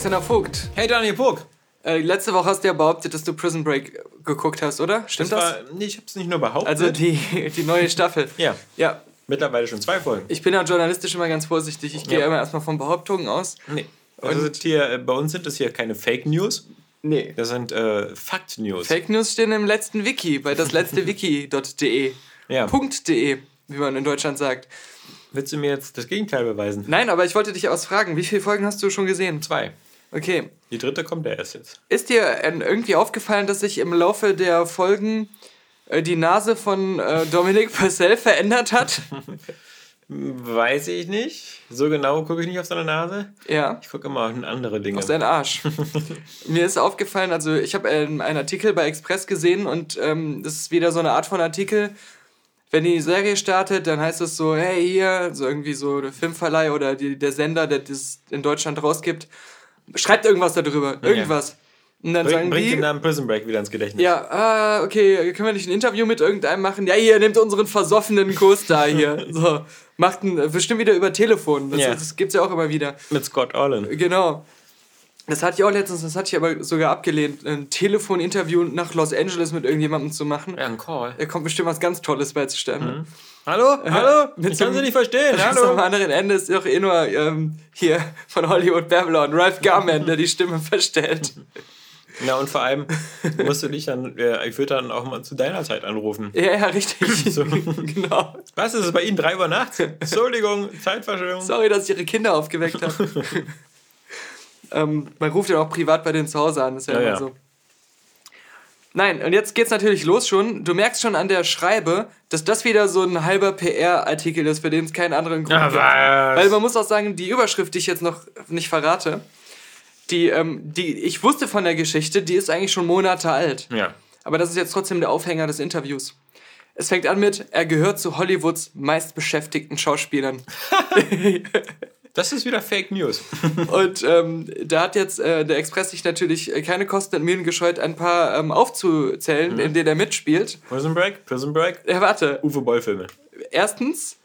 Alexander Vogt. Hey Daniel Vogt. Äh, letzte Woche hast du ja behauptet, dass du Prison Break geguckt hast, oder? Stimmt das? das? War, nee, ich hab's nicht nur behauptet. Also die, die neue Staffel. ja. Ja. Mittlerweile schon zwei Folgen. Ich bin ja journalistisch immer ganz vorsichtig. Ich gehe ja. immer erstmal von Behauptungen aus. Nee. Also hier, äh, bei uns sind das hier keine Fake News. Nee. Das sind äh, Fakt News. Fake News stehen im letzten Wiki, bei das letzte Wiki.de. Ja. .de, wie man in Deutschland sagt. Willst du mir jetzt das Gegenteil beweisen? Nein, aber ich wollte dich ausfragen. Wie viele Folgen hast du schon gesehen? Zwei. Okay. Die dritte kommt ja erst jetzt. Ist dir irgendwie aufgefallen, dass sich im Laufe der Folgen äh, die Nase von äh, Dominic Purcell verändert hat? Weiß ich nicht. So genau gucke ich nicht auf seine Nase. Ja. Ich gucke immer auf andere Dinge. Auf seinen Arsch. Mir ist aufgefallen, also ich habe ähm, einen Artikel bei Express gesehen und ähm, das ist wieder so eine Art von Artikel, wenn die Serie startet, dann heißt es so, hey, hier, so irgendwie so der Filmverleih oder die, der Sender, der das in Deutschland rausgibt, schreibt irgendwas darüber, irgendwas. Und dann Bring, sagen bringt die, den Namen Prison Break wieder ins Gedächtnis. Ja, ah, okay, können wir nicht ein Interview mit irgendeinem machen? Ja, hier, nehmt unseren versoffenen Kurs da hier. so, macht ein, bestimmt wieder über Telefon. Das, ja. das gibt's ja auch immer wieder. Mit Scott Allen. Genau. Das hatte ich auch letztens, das hatte ich aber sogar abgelehnt, ein Telefoninterview nach Los Angeles mit irgendjemandem zu machen. Ja, ein Call. Da kommt bestimmt was ganz Tolles bei zustande. Mhm. Hallo? Hallo? ich kann Sie nicht verstehen. Hallo? Am anderen Ende ist doch eh nur ähm, hier von Hollywood Babylon, Ralph Garman, der die Stimme verstellt. Ja, und vor allem musst du dich dann, äh, ich würde dann auch mal zu deiner Zeit anrufen. Ja, ja, richtig. So. genau. Was ist es bei Ihnen? Drei Uhr nachts? Entschuldigung, Zeitverschwendung. Sorry, dass ich Ihre Kinder aufgeweckt habe. Ähm, man ruft ja auch privat bei denen zu Hause an, ist ja, ja immer ja. so. Nein, und jetzt geht's natürlich los schon. Du merkst schon an der Schreibe, dass das wieder so ein halber PR-Artikel ist, für den es keinen anderen Grund gibt. Weil man muss auch sagen, die Überschrift, die ich jetzt noch nicht verrate, die, ähm, die ich wusste von der Geschichte, die ist eigentlich schon Monate alt. Ja. Aber das ist jetzt trotzdem der Aufhänger des Interviews. Es fängt an mit, er gehört zu Hollywoods meistbeschäftigten Schauspielern. Das ist wieder Fake News. und ähm, da hat jetzt äh, der Express sich natürlich äh, keine Kosten und Mühen gescheut, ein paar ähm, aufzuzählen, mhm. in denen er mitspielt. Prison Break, Prison Break. Ja, warte. Uwe Boll-Filme. Erstens,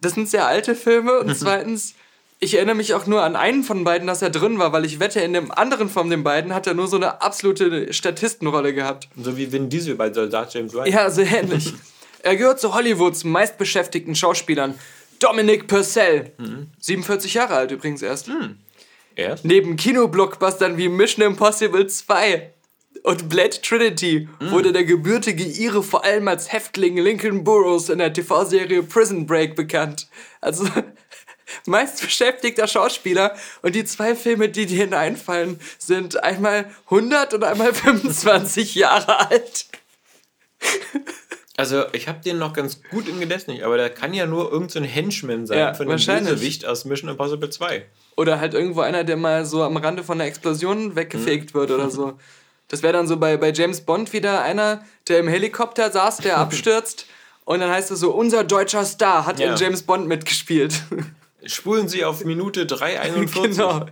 das sind sehr alte Filme. Und zweitens, ich erinnere mich auch nur an einen von beiden, dass er drin war, weil ich wette, in dem anderen von den beiden hat er nur so eine absolute Statistenrolle gehabt. So wie Vin Diesel bei Soldat James Ryan. Ja, sehr ähnlich. er gehört zu Hollywoods meistbeschäftigten Schauspielern. Dominic Purcell. Mhm. 47 Jahre alt übrigens erst. Mhm. Erst? Neben Kinoblockbustern wie Mission Impossible 2 und Blade Trinity mhm. wurde der gebürtige Ire vor allem als Häftling Lincoln Burroughs in der TV-Serie Prison Break bekannt. Also meist beschäftigter Schauspieler und die zwei Filme, die dir hineinfallen, sind einmal 100 und einmal 25 Jahre alt. Also, ich habe den noch ganz gut im Gedächtnis, aber der kann ja nur irgendein so Henchman sein ja, von dem Bösewicht aus Mission Impossible 2. Oder halt irgendwo einer, der mal so am Rande von der Explosion weggefegt hm. wird oder so. Das wäre dann so bei, bei James Bond wieder einer, der im Helikopter saß, der abstürzt. und dann heißt es so, unser deutscher Star hat ja. in James Bond mitgespielt. Spulen Sie auf Minute 3,41. genau.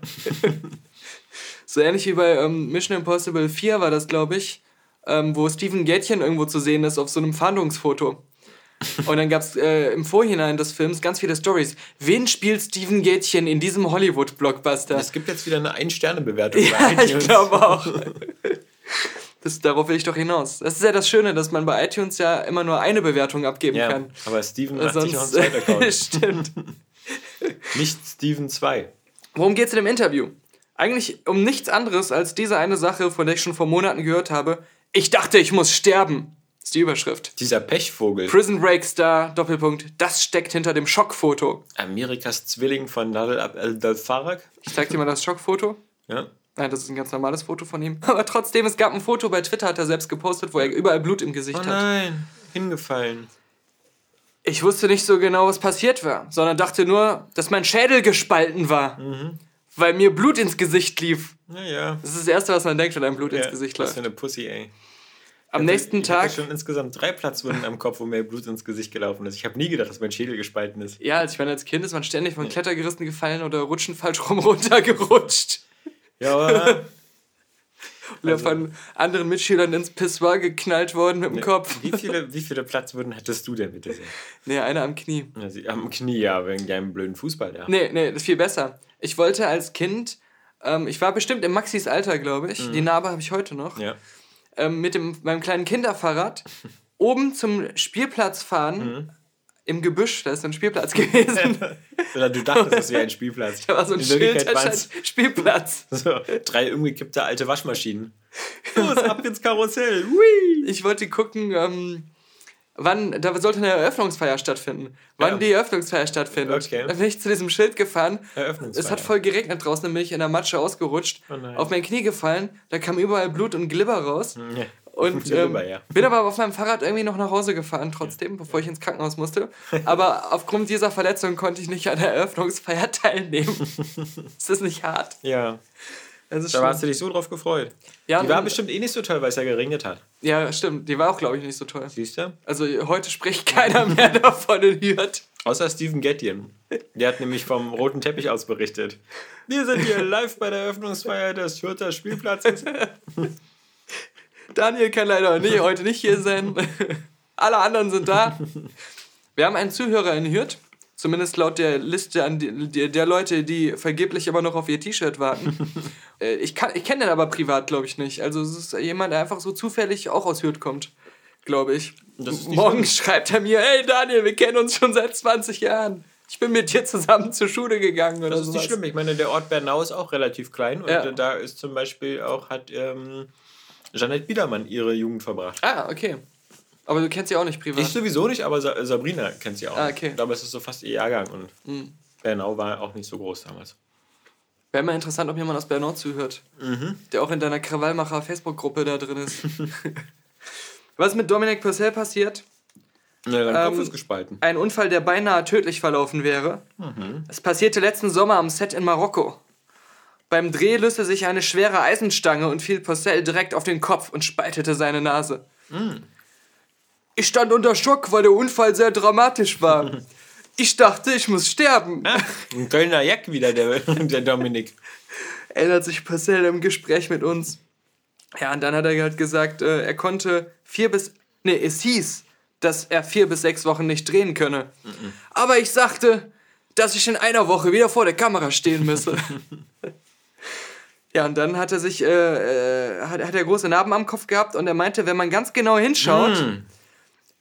so ähnlich wie bei ähm, Mission Impossible 4 war das, glaube ich ähm, wo Steven Gätchen irgendwo zu sehen ist auf so einem Fahndungsfoto. Und dann gab es äh, im Vorhinein des Films ganz viele Stories. Wen spielt Steven Gätchen in diesem Hollywood-Blockbuster? Es gibt jetzt wieder eine Ein-Sterne-Bewertung. Ja, ich glaube auch. Das, darauf will ich doch hinaus. Das ist ja das Schöne, dass man bei iTunes ja immer nur eine Bewertung abgeben ja, kann. Aber Steven hat Sonst, sich auch einen Account. Stimmt. Nicht Steven 2. Worum geht es in dem Interview? Eigentlich um nichts anderes als diese eine Sache, von der ich schon vor Monaten gehört habe. Ich dachte, ich muss sterben. Ist die Überschrift. Dieser Pechvogel. Prison Break Star, Doppelpunkt. Das steckt hinter dem Schockfoto. Amerikas Zwilling von Nadel al-Farag. Ich zeig dir mal das Schockfoto. Ja. Nein, das ist ein ganz normales Foto von ihm. Aber trotzdem, es gab ein Foto bei Twitter, hat er selbst gepostet, wo er überall Blut im Gesicht oh hat. nein, hingefallen. Ich wusste nicht so genau, was passiert war, sondern dachte nur, dass mein Schädel gespalten war. Mhm. Weil mir Blut ins Gesicht lief. Naja. Das ist das Erste, was man denkt, wenn einem Blut ja, ins Gesicht läuft. Was für eine Pussy, ey. Am also nächsten ich Tag. Ich schon insgesamt drei Platzwunden am Kopf, wo mir Blut ins Gesicht gelaufen ist. Ich habe nie gedacht, dass mein Schädel gespalten ist. Ja, als ich meine, als Kind ist man ständig von Klettergerissen gefallen oder rutschen falsch rum runtergerutscht. Ja, aber oder also, von anderen Mitschülern ins Pissoir geknallt worden mit dem ne, Kopf. Wie viele, wie viele Platzwunden hattest du denn bitte? Nee, eine am Knie. Also, am Knie, ja, wegen deinem blöden Fußball, ja. Nee, nee, das ist viel besser. Ich wollte als Kind, ähm, ich war bestimmt im Maxis Alter, glaube ich. Mhm. Die Narbe habe ich heute noch. Ja. Ähm, mit dem, meinem kleinen Kinderfahrrad oben zum Spielplatz fahren. Mhm im Gebüsch, da ist so ein Spielplatz gewesen. Oder du dachtest, es wäre ein Spielplatz. Da war so ein In Schild, Spielplatz. So, drei umgekippte alte Waschmaschinen. Los, ab ins Karussell. Hui. Ich wollte gucken, ähm, wann, da sollte eine Eröffnungsfeier stattfinden. Wann ja. die Eröffnungsfeier stattfindet. Okay. Dann bin ich zu diesem Schild gefahren. Es hat voll geregnet draußen, dann bin ich in der Matsche ausgerutscht, oh auf mein Knie gefallen, da kam überall Blut und Glibber raus. Ja. Und ähm, ja. bin aber auf meinem Fahrrad irgendwie noch nach Hause gefahren, trotzdem, bevor ich ins Krankenhaus musste. Aber aufgrund dieser Verletzung konnte ich nicht an der Eröffnungsfeier teilnehmen. ist das nicht hart? Ja. da schlimm. hast du dich so drauf gefreut. Ja, die war bestimmt eh nicht so toll, weil es ja geregnet hat. Ja, stimmt. Die war auch, glaube ich, nicht so toll. Siehst du? Also heute spricht keiner mehr davon in Hürth. Außer Steven Gettian. Der hat nämlich vom roten Teppich aus berichtet. Wir sind hier live bei der Eröffnungsfeier des Hürther Spielplatzes. Daniel kann leider nee, heute nicht hier sein. Alle anderen sind da. Wir haben einen Zuhörer in Hürth. Zumindest laut der Liste an die, der Leute, die vergeblich immer noch auf ihr T-Shirt warten. Äh, ich ich kenne den aber privat, glaube ich, nicht. Also es ist jemand, der einfach so zufällig auch aus Hürth kommt, glaube ich. Morgen schlimm. schreibt er mir, hey Daniel, wir kennen uns schon seit 20 Jahren. Ich bin mit dir zusammen zur Schule gegangen oder Das ist sowas. nicht schlimm. Ich meine, der Ort Bernau ist auch relativ klein und ja. da ist zum Beispiel auch, hat ähm, Jeanette Biedermann ihre Jugend verbracht. Ah, okay. Aber du kennst sie auch nicht privat? Ich sowieso nicht, aber Sabrina kennt sie auch. Ah, okay. Aber es ist so fast ihr Jahrgang und mhm. Bernau war auch nicht so groß damals. Wäre mal interessant, ob jemand aus Bernau zuhört. Mhm. Der auch in deiner Krawallmacher Facebook-Gruppe da drin ist. Was ist mit Dominik Purcell passiert? Ja, dein ähm, Kopf ist gespalten. Ein Unfall, der beinahe tödlich verlaufen wäre. Mhm. Es passierte letzten Sommer am Set in Marokko. Beim Dreh löste sich eine schwere Eisenstange und fiel Porcel direkt auf den Kopf und spaltete seine Nase. Mm. Ich stand unter Schock, weil der Unfall sehr dramatisch war. ich dachte, ich muss sterben. Ah, ein Kölner Jack wieder, der, der Dominik. Erinnert sich Porcel im Gespräch mit uns. Ja, und dann hat er halt gesagt, äh, er konnte vier bis. Nee, es hieß, dass er vier bis sechs Wochen nicht drehen könne. Mm -mm. Aber ich sagte, dass ich in einer Woche wieder vor der Kamera stehen müsse. Ja, und dann hat er sich, äh, äh, hat, hat er große Narben am Kopf gehabt und er meinte, wenn man ganz genau hinschaut, mm.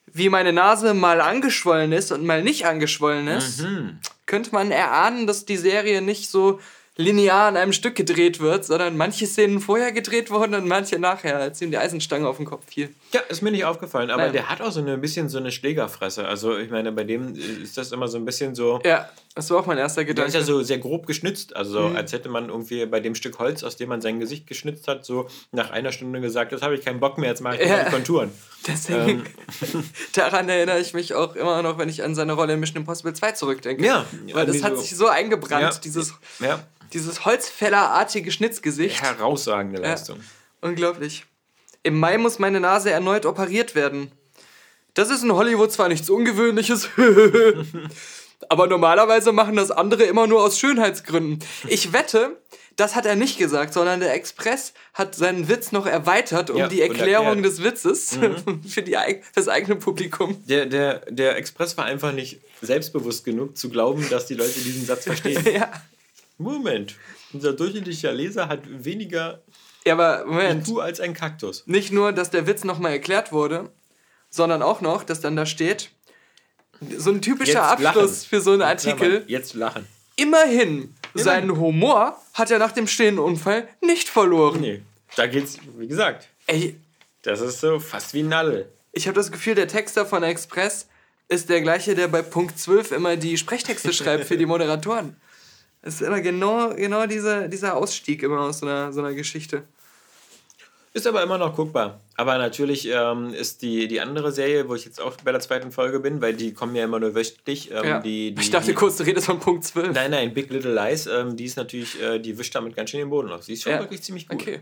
wie meine Nase mal angeschwollen ist und mal nicht angeschwollen ist, mhm. könnte man erahnen, dass die Serie nicht so linear an einem Stück gedreht wird, sondern manche Szenen vorher gedreht wurden und manche nachher, als ihm die Eisenstange auf den Kopf fiel. Ja, ist mir nicht aufgefallen, aber Nein. der hat auch so ein bisschen so eine Schlägerfresse. Also ich meine, bei dem ist das immer so ein bisschen so. Ja, das war auch mein erster Gedanke. Der ist ja so sehr grob geschnitzt, also mhm. als hätte man irgendwie bei dem Stück Holz, aus dem man sein Gesicht geschnitzt hat, so nach einer Stunde gesagt, das habe ich keinen Bock mehr, jetzt mache ich ja. die Konturen. Deswegen, ähm. daran erinnere ich mich auch immer noch, wenn ich an seine Rolle in Mission Impossible 2 zurückdenke. Ja. Weil das hat so sich so eingebrannt, ja. dieses... Ja dieses Holzfällerartige Schnitzgesicht. Herausragende Leistung. Ja, unglaublich. Im Mai muss meine Nase erneut operiert werden. Das ist in Hollywood zwar nichts Ungewöhnliches, aber normalerweise machen das andere immer nur aus Schönheitsgründen. Ich wette, das hat er nicht gesagt, sondern der Express hat seinen Witz noch erweitert um ja, die Erklärung des Witzes mhm. für, die, für das eigene Publikum. Der, der, der Express war einfach nicht selbstbewusst genug zu glauben, dass die Leute diesen Satz verstehen. ja. Moment, unser durchschnittlicher Leser hat weniger ja, aber Moment. IQ als ein Kaktus. Nicht nur, dass der Witz nochmal erklärt wurde, sondern auch noch, dass dann da steht, so ein typischer jetzt Abschluss lachen. für so einen Artikel. Jetzt lachen. Immerhin, Immerhin, seinen Humor hat er nach dem stehenden Unfall nicht verloren. Nee, da geht's, wie gesagt. Ey. Das ist so fast wie Nadel. Ich habe das Gefühl, der Texter von Express ist der gleiche, der bei Punkt 12 immer die Sprechtexte schreibt für die Moderatoren. Es ist immer genau, genau dieser, dieser Ausstieg immer aus so einer, so einer Geschichte. Ist aber immer noch guckbar. Aber natürlich ähm, ist die, die andere Serie, wo ich jetzt auch bei der zweiten Folge bin, weil die kommen ja immer nur wöchentlich. Ähm, ja. die, die, ich dachte kurz, du redest von Punkt 12. Nein, nein, Big Little Lies, ähm, die ist natürlich, äh, die wischt damit ganz schön den Boden auf. Sie ist schon ja. wirklich ziemlich gut. Okay.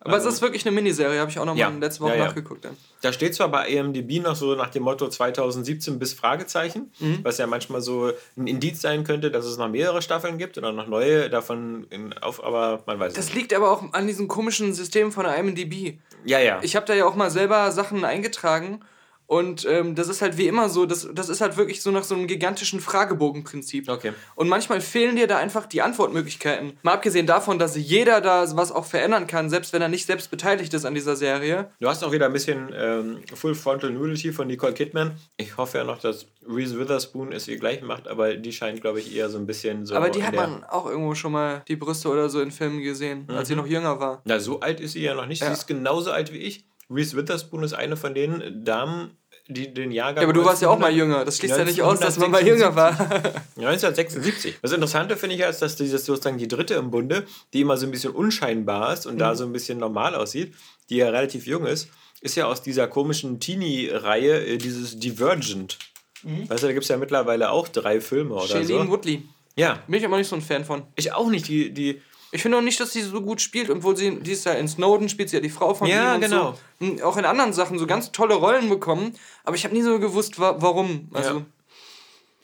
Aber also, es ist wirklich eine Miniserie, habe ich auch noch ja, mal letzte Woche ja, ja. nachgeguckt. Dann. Da steht zwar bei IMDb noch so nach dem Motto 2017 bis Fragezeichen, mhm. was ja manchmal so ein Indiz sein könnte, dass es noch mehrere Staffeln gibt oder noch neue davon in, auf, aber man weiß es nicht. Das liegt aber auch an diesem komischen System von der IMDb. Ja, ja. Ich habe da ja auch mal selber Sachen eingetragen und ähm, das ist halt wie immer so, das, das ist halt wirklich so nach so einem gigantischen Fragebogenprinzip. Okay. Und manchmal fehlen dir da einfach die Antwortmöglichkeiten. Mal abgesehen davon, dass jeder da was auch verändern kann, selbst wenn er nicht selbst beteiligt ist an dieser Serie. Du hast auch wieder ein bisschen ähm, Full Frontal Nudity von Nicole Kidman. Ich hoffe ja noch, dass Reese Witherspoon es ihr gleich macht, aber die scheint, glaube ich, eher so ein bisschen so. Aber die hat man auch irgendwo schon mal die Brüste oder so in Filmen gesehen, mhm. als sie mhm. noch jünger war. Na, so alt ist sie ja noch nicht. Ja. Sie ist genauso alt wie ich. Reese Witherspoon ist eine von den Damen, die den Jahrgang. Ja, aber du warst ja auch mal jünger. Das schließt ja nicht aus, dass man mal jünger war. 1976. Das Interessante finde ich ja, ist, dass dieses sozusagen die dritte im Bunde, die immer so ein bisschen unscheinbar ist und mhm. da so ein bisschen normal aussieht, die ja relativ jung ist, ist ja aus dieser komischen Teenie-Reihe äh, dieses Divergent. Mhm. Weißt du, da gibt es ja mittlerweile auch drei Filme oder Shailene so. Woodley. Ja. Bin ich aber nicht so ein Fan von. Ich auch nicht. Die, die, ich finde auch nicht, dass sie so gut spielt, obwohl sie, die ist ja in Snowden, spielt sie ja die Frau von ja, ihm und genau. so. Und auch in anderen Sachen so ganz tolle Rollen bekommen, aber ich habe nie so gewusst, wa warum. Also.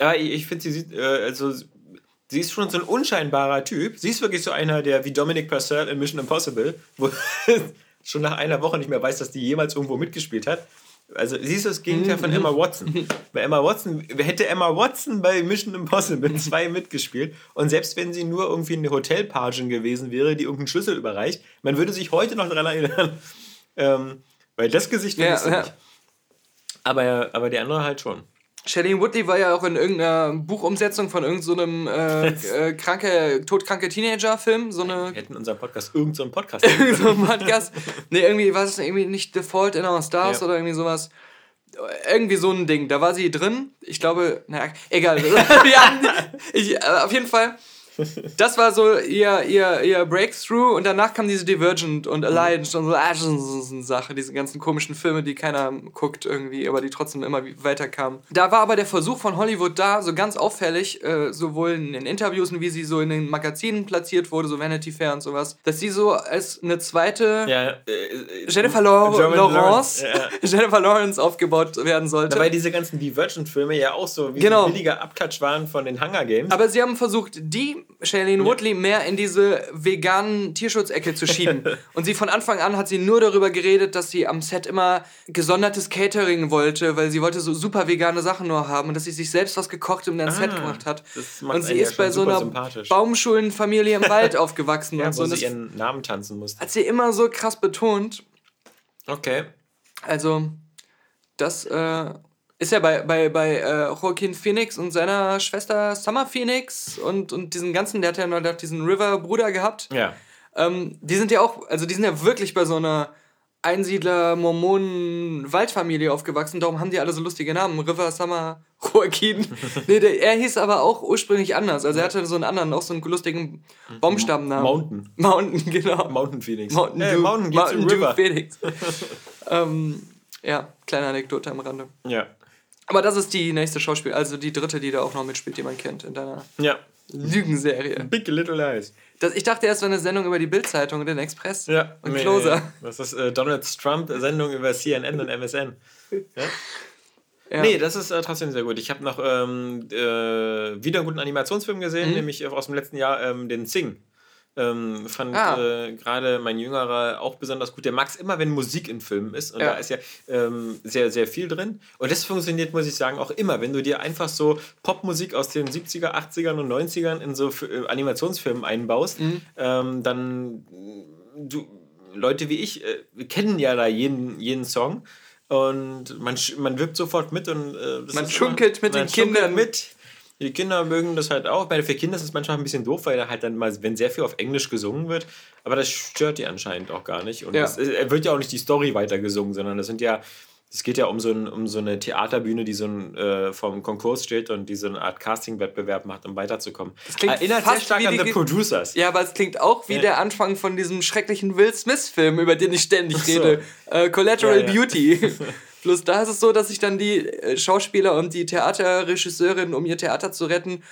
Ja, ja ich finde, sie sieht, äh, also sie ist schon so ein unscheinbarer Typ. Sie ist wirklich so einer, der wie Dominic Purcell in Mission Impossible, wo schon nach einer Woche nicht mehr weiß, dass die jemals irgendwo mitgespielt hat. Also siehst du das Gegenteil von Emma Watson. bei Emma Watson hätte Emma Watson bei Mission Impossible 2 mitgespielt und selbst wenn sie nur irgendwie eine Hotelpagin gewesen wäre, die irgendeinen Schlüssel überreicht, man würde sich heute noch daran erinnern. Ähm, weil das Gesicht ja, ja. nicht. Aber, aber die andere halt schon. Shailene Woodley war ja auch in irgendeiner Buchumsetzung von irgendeinem so äh, äh, kranke, todkranke Teenager-Film. So eine Wir hätten unseren Podcast irgendeinen so Podcast. so ein Podcast. nee, irgendwie war es irgendwie nicht Default in Our Stars ja. oder irgendwie sowas. Irgendwie so ein Ding. Da war sie drin. Ich glaube, naja, egal. ich, äh, auf jeden Fall das war so ihr, ihr, ihr Breakthrough und danach kam diese Divergent und Alliance und so Action Sache, diese ganzen komischen Filme, die keiner guckt irgendwie, aber die trotzdem immer weiterkamen. Da war aber der Versuch von Hollywood da, so ganz auffällig, äh, sowohl in den Interviews, wie sie so in den Magazinen platziert wurde, so Vanity Fair und sowas, dass sie so als eine zweite ja, äh, Jennifer Lawrence, Lawrence ja. Jennifer Lawrence aufgebaut werden sollte. Dabei diese ganzen Divergent-Filme ja auch so wie genau. ein billiger Abklatsch waren von den Hunger Games. Aber sie haben versucht, die Shailene Woodley mehr in diese veganen Tierschutzecke zu schieben. Und sie von Anfang an hat sie nur darüber geredet, dass sie am Set immer gesondertes Catering wollte, weil sie wollte so super vegane Sachen nur haben und dass sie sich selbst was gekocht und dann ah, Set gemacht hat. Und sie ist bei so einer Baumschulenfamilie im Wald aufgewachsen ja, und so. Wo sie ihren Namen tanzen musste. Hat sie immer so krass betont. Okay. Also, das äh, ist ja bei, bei, bei äh, Joaquin Phoenix und seiner Schwester Summer Phoenix und, und diesen ganzen, der hat ja noch diesen River-Bruder gehabt. Ja. Ähm, die sind ja auch, also die sind ja wirklich bei so einer Einsiedler-Mormonen-Waldfamilie aufgewachsen, darum haben die alle so lustige Namen. River, Summer, Joaquin. nee, der, er hieß aber auch ursprünglich anders. Also er hatte so einen anderen, auch so einen lustigen Baumstammnamen. Mountain. Mountain, genau. Mountain Phoenix. Mountain, hey, Mountain, Mountain Phoenix. ähm, ja, kleine Anekdote am Rande. Ja. Aber das ist die nächste Schauspiel, also die dritte, die da auch noch mitspielt, die man kennt in deiner ja. Lügenserie. Big Little Lies. Das, ich dachte erst, war eine Sendung über die Bildzeitung und den Express ja, und nee, Closer. Das ist äh, Donald Trump-Sendung über CNN und MSN. Ja? Ja. Nee, das ist äh, trotzdem sehr gut. Ich habe noch ähm, äh, wieder einen guten Animationsfilm gesehen, mhm. nämlich aus dem letzten Jahr ähm, den Sing. Ähm, fand ah. äh, gerade mein Jüngerer auch besonders gut. Der mag es immer, wenn Musik in Filmen ist. Und ja. da ist ja ähm, sehr, sehr viel drin. Und das funktioniert, muss ich sagen, auch immer. Wenn du dir einfach so Popmusik aus den 70er, 80ern und 90ern in so äh, Animationsfilmen einbaust, mhm. ähm, dann du, Leute wie ich äh, kennen ja da jeden, jeden Song. Und man, man wirkt sofort mit und äh, man schunkelt immer, mit den Kindern mit. Die Kinder mögen das halt auch. Bei für Kinder ist es manchmal ein bisschen doof, weil da halt dann mal, wenn sehr viel auf Englisch gesungen wird, aber das stört die anscheinend auch gar nicht. Und ja. es wird ja auch nicht die Story weiter gesungen, sondern das sind ja Es geht ja um so, ein, um so eine Theaterbühne, die so ein, äh, vom Konkurs steht und die so eine Art Casting-Wettbewerb macht, um weiterzukommen. Das klingt Erinnert sehr stark an The Producers. Ja, aber es klingt auch wie ja. der Anfang von diesem schrecklichen Will Smith-Film, über den ich ständig so. rede. Äh, Collateral ja, Beauty. Bloß da ist es so, dass sich dann die äh, Schauspieler und die Theaterregisseurin, um ihr Theater zu retten,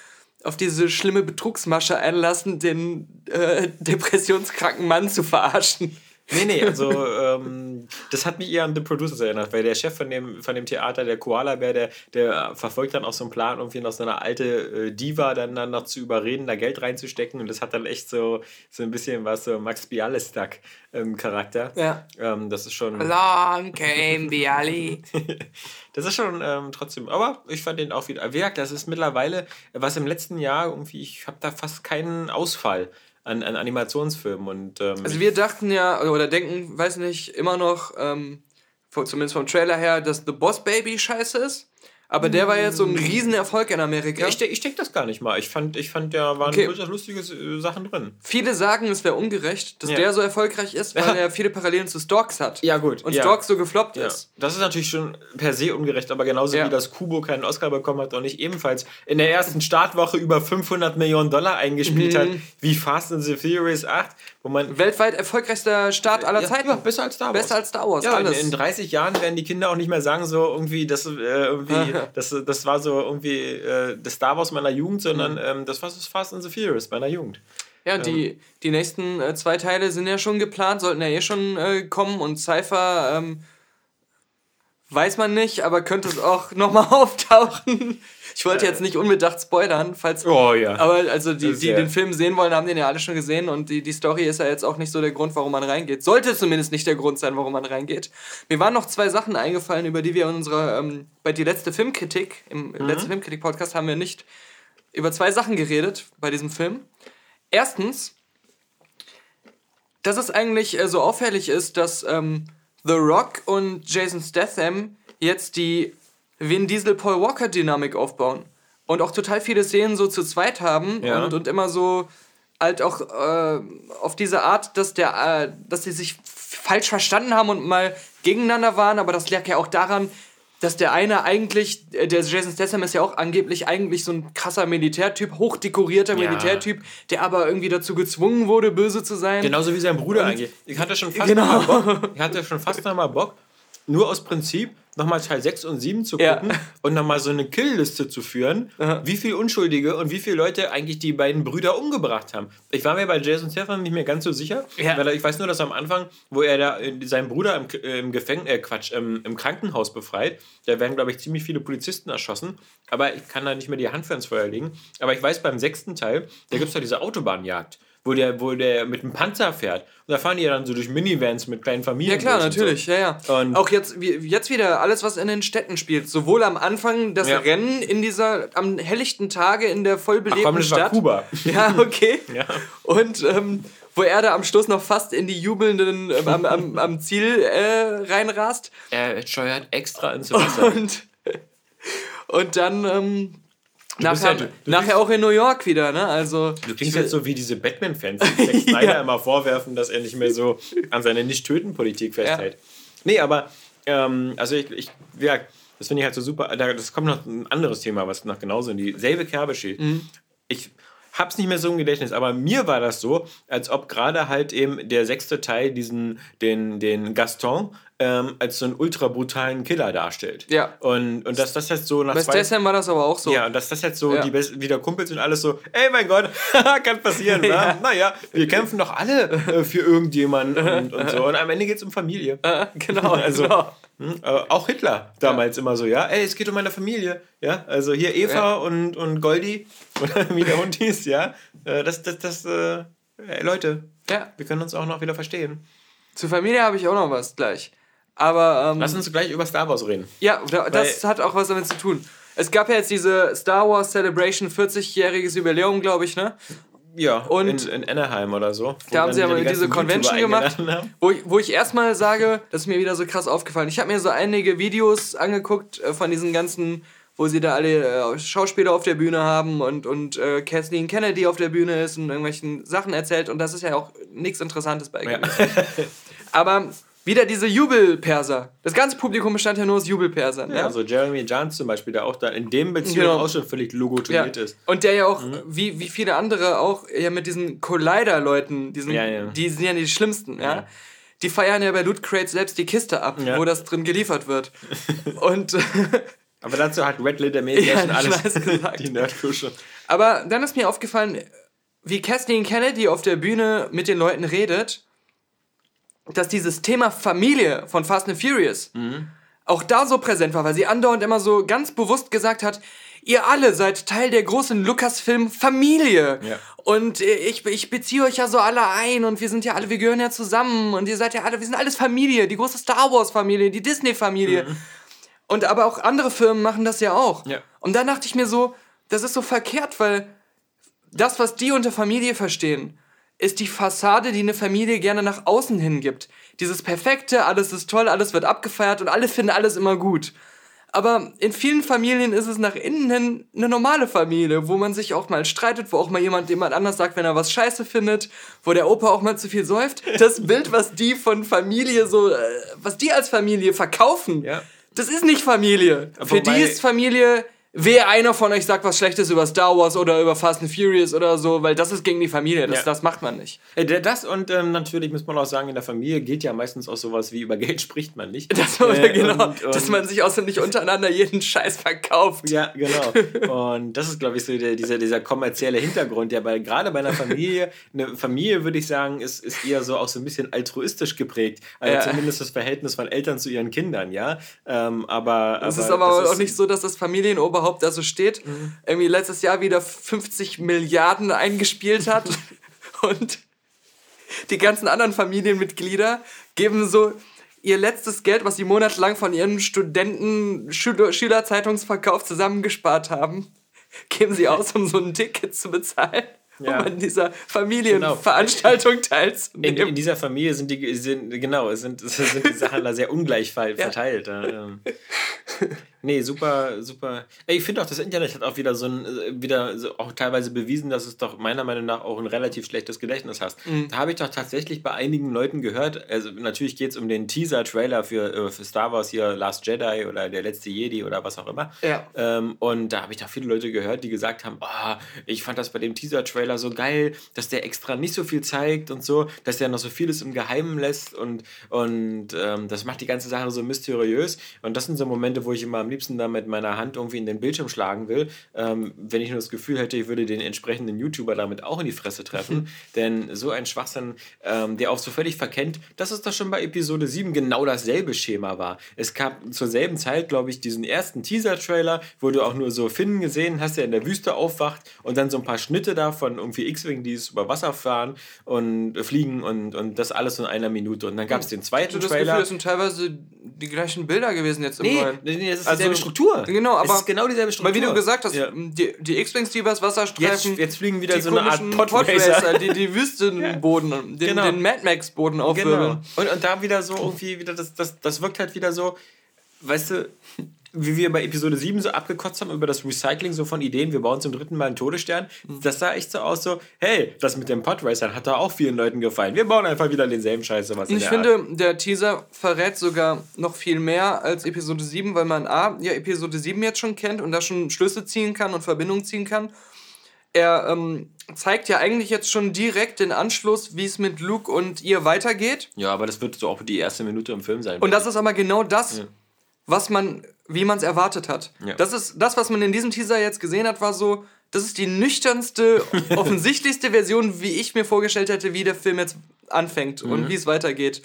auf diese schlimme Betrugsmasche einlassen, den äh, depressionskranken Mann zu verarschen. Nee, nee, also ähm, das hat mich eher an The Producers erinnert, weil der Chef von dem, von dem Theater, der Koala-Bär, der, der verfolgt dann auch so einen Plan, irgendwie noch so eine alte äh, Diva dann, dann noch zu überreden, da Geld reinzustecken und das hat dann echt so, so ein bisschen was so Max Bialystock ähm, Charakter. Ja. Ähm, das ist schon... Long came Bialy. das ist schon ähm, trotzdem, aber ich fand den auch wieder, wie das ist mittlerweile, was im letzten Jahr irgendwie, ich habe da fast keinen Ausfall an, an Animationsfilmen. Und, ähm, also wir dachten ja, oder denken, weiß nicht, immer noch, ähm, zumindest vom Trailer her, dass The Boss Baby scheiße ist. Aber der war jetzt so ein Riesenerfolg in Amerika. Ich, ich denke das gar nicht mal. Ich fand, ich fand da waren okay. durchaus lustige äh, Sachen drin. Viele sagen, es wäre ungerecht, dass ja. der so erfolgreich ist, weil ja. er viele Parallelen zu Storks hat. Ja, gut. Und ja. Storks so gefloppt ist. Das ist natürlich schon per se ungerecht, aber genauso wie das Kubo keinen Oscar bekommen hat und nicht ebenfalls in der ersten Startwoche über 500 Millionen Dollar eingespielt mhm. hat, wie Fast and the Furious 8, wo man. Weltweit erfolgreichster Start aller Zeiten. Ja, besser als Star Wars. Besser als Star Wars, ja, alles. In, in 30 Jahren werden die Kinder auch nicht mehr sagen, so irgendwie, das, äh, irgendwie, das, das war so irgendwie äh, das Star Wars meiner Jugend, sondern mhm. ähm, das war das Fast and the Furious meiner Jugend. Ja, ähm. die, die nächsten äh, zwei Teile sind ja schon geplant, sollten ja eh schon äh, kommen und Cypher ähm, weiß man nicht, aber könnte es auch nochmal auftauchen. Ich wollte jetzt nicht unbedacht spoilern, falls. Oh ja. Aber also die, die den Film sehen wollen, haben den ja alle schon gesehen und die, die Story ist ja jetzt auch nicht so der Grund, warum man reingeht. Sollte zumindest nicht der Grund sein, warum man reingeht. Mir waren noch zwei Sachen eingefallen, über die wir in unserer, ähm, bei die letzte Filmkritik, im mhm. letzten Filmkritik-Podcast haben wir nicht über zwei Sachen geredet bei diesem Film. Erstens, dass es eigentlich äh, so auffällig ist, dass ähm, The Rock und Jason Statham jetzt die Vin Diesel Paul Walker Dynamik aufbauen und auch total viele Szenen so zu zweit haben ja. und, und immer so halt auch äh, auf diese Art, dass der, äh, dass sie sich falsch verstanden haben und mal gegeneinander waren, aber das lag ja auch daran, dass der eine eigentlich, äh, der Jason Statham ist ja auch angeblich eigentlich so ein krasser Militärtyp, hochdekorierter ja. Militärtyp, der aber irgendwie dazu gezwungen wurde, böse zu sein. Genauso wie sein Bruder und, eigentlich. Ich hatte schon fast genau. mal Bock. Ich hatte schon fast mal Bock, nur aus Prinzip nochmal Teil 6 und 7 zu gucken ja. und nochmal so eine Killliste zu führen, Aha. wie viele Unschuldige und wie viele Leute eigentlich die beiden Brüder umgebracht haben. Ich war mir bei Jason Statham nicht mehr ganz so sicher, ja. weil ich weiß nur, dass am Anfang, wo er da äh, seinen Bruder im, äh, im Gefängnis, äh, Quatsch, im, im Krankenhaus befreit, da werden, glaube ich, ziemlich viele Polizisten erschossen, aber ich kann da nicht mehr die Hand für ins Feuer legen. Aber ich weiß, beim sechsten Teil, da gibt es ja diese Autobahnjagd wo der, wo der mit dem Panzer fährt. Und da fahren die ja dann so durch Minivans mit kleinen Familien. Ja klar, natürlich, so. ja, ja. Und auch jetzt, jetzt wieder alles, was in den Städten spielt. Sowohl am Anfang das ja. Rennen in dieser, am helllichten Tage in der vollbelebten Ach, komm, das Stadt. War Kuba. Ja, okay. ja. Und ähm, wo er da am Schluss noch fast in die jubelnden, äh, am, am, am, Ziel äh, reinrast. Er steuert extra ins Wasser. Und, und dann ähm, Nachher, ja, nachher auch in New York wieder, ne? Also, du klingst jetzt so wie diese Batman-Fans, die Zack Snyder ja. immer vorwerfen, dass er nicht mehr so an seine Nicht-Töten-Politik festhält. Ja. Nee, aber, ähm, also ich, ich ja, das finde ich halt so super. Das kommt noch ein anderes Thema, was noch genauso in dieselbe Kerbe steht. Mhm. Ich hab's nicht mehr so im Gedächtnis, aber mir war das so, als ob gerade halt eben der sechste Teil diesen, den, den Gaston ähm, als so einen ultra brutalen Killer darstellt. Ja. Und, und dass das jetzt so nach Bei zwei... Bei war das aber auch so. Ja, und dass das jetzt so, ja. die wieder Kumpels und alles so, ey mein Gott, kann passieren, ja. Naja, wir kämpfen doch alle äh, für irgendjemanden und, und so. Und am Ende geht's um Familie. genau, also... Genau. Hm, äh, auch Hitler damals ja. immer so, ja, ey, es geht um meine Familie, ja, also hier Eva ja. und, und Goldi, oder wie der Hund hieß, ja, äh, das, das, das, äh, Leute, ja. wir können uns auch noch wieder verstehen. Zur Familie habe ich auch noch was gleich. Aber. Ähm, Lass uns gleich über Star Wars reden. Ja, das hat auch was damit zu tun. Es gab ja jetzt diese Star Wars Celebration 40-jähriges Jubiläum, glaube ich, ne? Ja, und in, in Anaheim oder so. Da haben sie aber die diese Convention gemacht, wo ich, wo ich erstmal sage, das ist mir wieder so krass aufgefallen. Ich habe mir so einige Videos angeguckt äh, von diesen ganzen, wo sie da alle äh, Schauspieler auf der Bühne haben und, und äh, Kathleen Kennedy auf der Bühne ist und irgendwelchen Sachen erzählt und das ist ja auch nichts Interessantes bei ja. Aber wieder diese Jubelperser. Das ganze Publikum bestand ja nur aus Jubelpersern. Ja, ja? also Jeremy Jans zum Beispiel, der auch da in dem Beziehung genau. auch schon völlig logotoniert ja. ist. Und der ja auch, mhm. wie, wie viele andere, auch ja mit diesen Collider-Leuten, diesen, ja, die sind ja die schlimmsten, ja. Die feiern ja bei Loot Crate selbst die Kiste ab, wo das drin geliefert wird. Und. Aber dazu hat Red Letter Media ja, schon alles gesagt. die Nerdkusche. Aber dann ist mir aufgefallen, wie Kathleen Kennedy auf der Bühne mit den Leuten redet dass dieses Thema Familie von Fast and Furious mhm. auch da so präsent war, weil sie andauernd immer so ganz bewusst gesagt hat, ihr alle seid Teil der großen Lucasfilm-Familie. Ja. Und ich, ich beziehe euch ja so alle ein und wir sind ja alle, wir gehören ja zusammen und ihr seid ja alle, wir sind alles Familie, die große Star Wars-Familie, die Disney-Familie. Mhm. Und aber auch andere Firmen machen das ja auch. Ja. Und da dachte ich mir so, das ist so verkehrt, weil das, was die unter Familie verstehen, ist die Fassade, die eine Familie gerne nach außen hin gibt. Dieses perfekte, alles ist toll, alles wird abgefeiert und alle finden alles immer gut. Aber in vielen Familien ist es nach innen hin eine normale Familie, wo man sich auch mal streitet, wo auch mal jemand jemand anders sagt, wenn er was scheiße findet, wo der Opa auch mal zu viel säuft. Das Bild, was die von Familie so, äh, was die als Familie verkaufen, ja. das ist nicht Familie. Für die ist Familie Wer einer von euch sagt was Schlechtes über Star Wars oder über Fast and Furious oder so, weil das ist gegen die Familie, das, ja. das macht man nicht. Das und ähm, natürlich muss man auch sagen, in der Familie gilt ja meistens auch sowas wie über Geld spricht man nicht. Das, äh, genau, und, und, dass man sich außer nicht untereinander jeden Scheiß verkauft. Ja, genau. Und das ist, glaube ich, so der, dieser, dieser kommerzielle Hintergrund, ja, weil gerade bei einer Familie, eine Familie, würde ich sagen, ist, ist eher so auch so ein bisschen altruistisch geprägt. Also ja. zumindest das Verhältnis von Eltern zu ihren Kindern, ja. Ähm, aber, es ist aber auch nicht so, dass das Familienober überhaupt da so steht. Mhm. Irgendwie letztes Jahr wieder 50 Milliarden eingespielt hat. und die ganzen anderen Familienmitglieder geben so ihr letztes Geld, was sie monatelang von ihren Studenten Schüler, Schülerzeitungsverkauf zusammengespart haben, geben sie aus, um so ein Ticket zu bezahlen ja. um an dieser Familienveranstaltung genau. teilzunehmen. In, in, dieser Familie sind die, sind, genau, sind, sind die Sachen da sehr ungleich verteilt. Ja. Nee, super, super. Ey, ich finde auch, das Internet hat auch wieder so ein, äh, wieder so auch teilweise bewiesen, dass es doch meiner Meinung nach auch ein relativ schlechtes Gedächtnis hast. Mhm. Da habe ich doch tatsächlich bei einigen Leuten gehört, also natürlich geht es um den Teaser-Trailer für, äh, für Star Wars hier, Last Jedi oder der letzte Jedi oder was auch immer. Ja. Ähm, und da habe ich doch viele Leute gehört, die gesagt haben, oh, ich fand das bei dem Teaser-Trailer so geil, dass der extra nicht so viel zeigt und so, dass der noch so vieles im Geheimen lässt und, und ähm, das macht die ganze Sache so mysteriös. Und das sind so Momente, wo ich immer am liebsten da mit meiner Hand irgendwie in den Bildschirm schlagen will, ähm, wenn ich nur das Gefühl hätte, ich würde den entsprechenden YouTuber damit auch in die Fresse treffen. Denn so ein Schwachsinn, ähm, der auch so völlig verkennt, dass es doch schon bei Episode 7 genau dasselbe Schema war. Es gab zur selben Zeit, glaube ich, diesen ersten Teaser-Trailer, wo du auch nur so Finnen gesehen hast, der in der Wüste aufwacht und dann so ein paar Schnitte da von irgendwie X-Wing, die über Wasser fahren und fliegen und, und das alles in einer Minute. Und dann gab es den zweiten das Trailer. Gefühl, das sind teilweise die gleichen Bilder gewesen jetzt im nee, neuen. Nee, das ist also, dieselbe Struktur. Genau, aber. Es ist genau dieselbe Struktur. Weil wie du gesagt hast, ja. die, die X-Wings, die übers Wasser streifen. Jetzt, jetzt fliegen wieder so eine Art Podracer. die die Wüstenboden, ja. den, genau. den Mad Max-Boden aufwirbeln. Genau. Und, und da wieder so irgendwie, wieder das, das, das wirkt halt wieder so, weißt du, wie wir bei Episode 7 so abgekotzt haben über das Recycling so von Ideen, wir bauen zum dritten Mal einen Todesstern, mhm. das sah echt so aus so, hey, das mit dem Podracern hat da auch vielen Leuten gefallen. Wir bauen einfach wieder denselben Scheiß. Was ich finde, Art. der Teaser verrät sogar noch viel mehr als Episode 7, weil man A, ja Episode 7 jetzt schon kennt und da schon Schlüsse ziehen kann und Verbindungen ziehen kann. Er ähm, zeigt ja eigentlich jetzt schon direkt den Anschluss, wie es mit Luke und ihr weitergeht. Ja, aber das wird so auch die erste Minute im Film sein. Und das ist aber genau das, ja. was man wie man es erwartet hat. Ja. Das ist das, was man in diesem Teaser jetzt gesehen hat, war so, das ist die nüchternste, offensichtlichste Version, wie ich mir vorgestellt hätte, wie der Film jetzt anfängt mhm. und wie es weitergeht.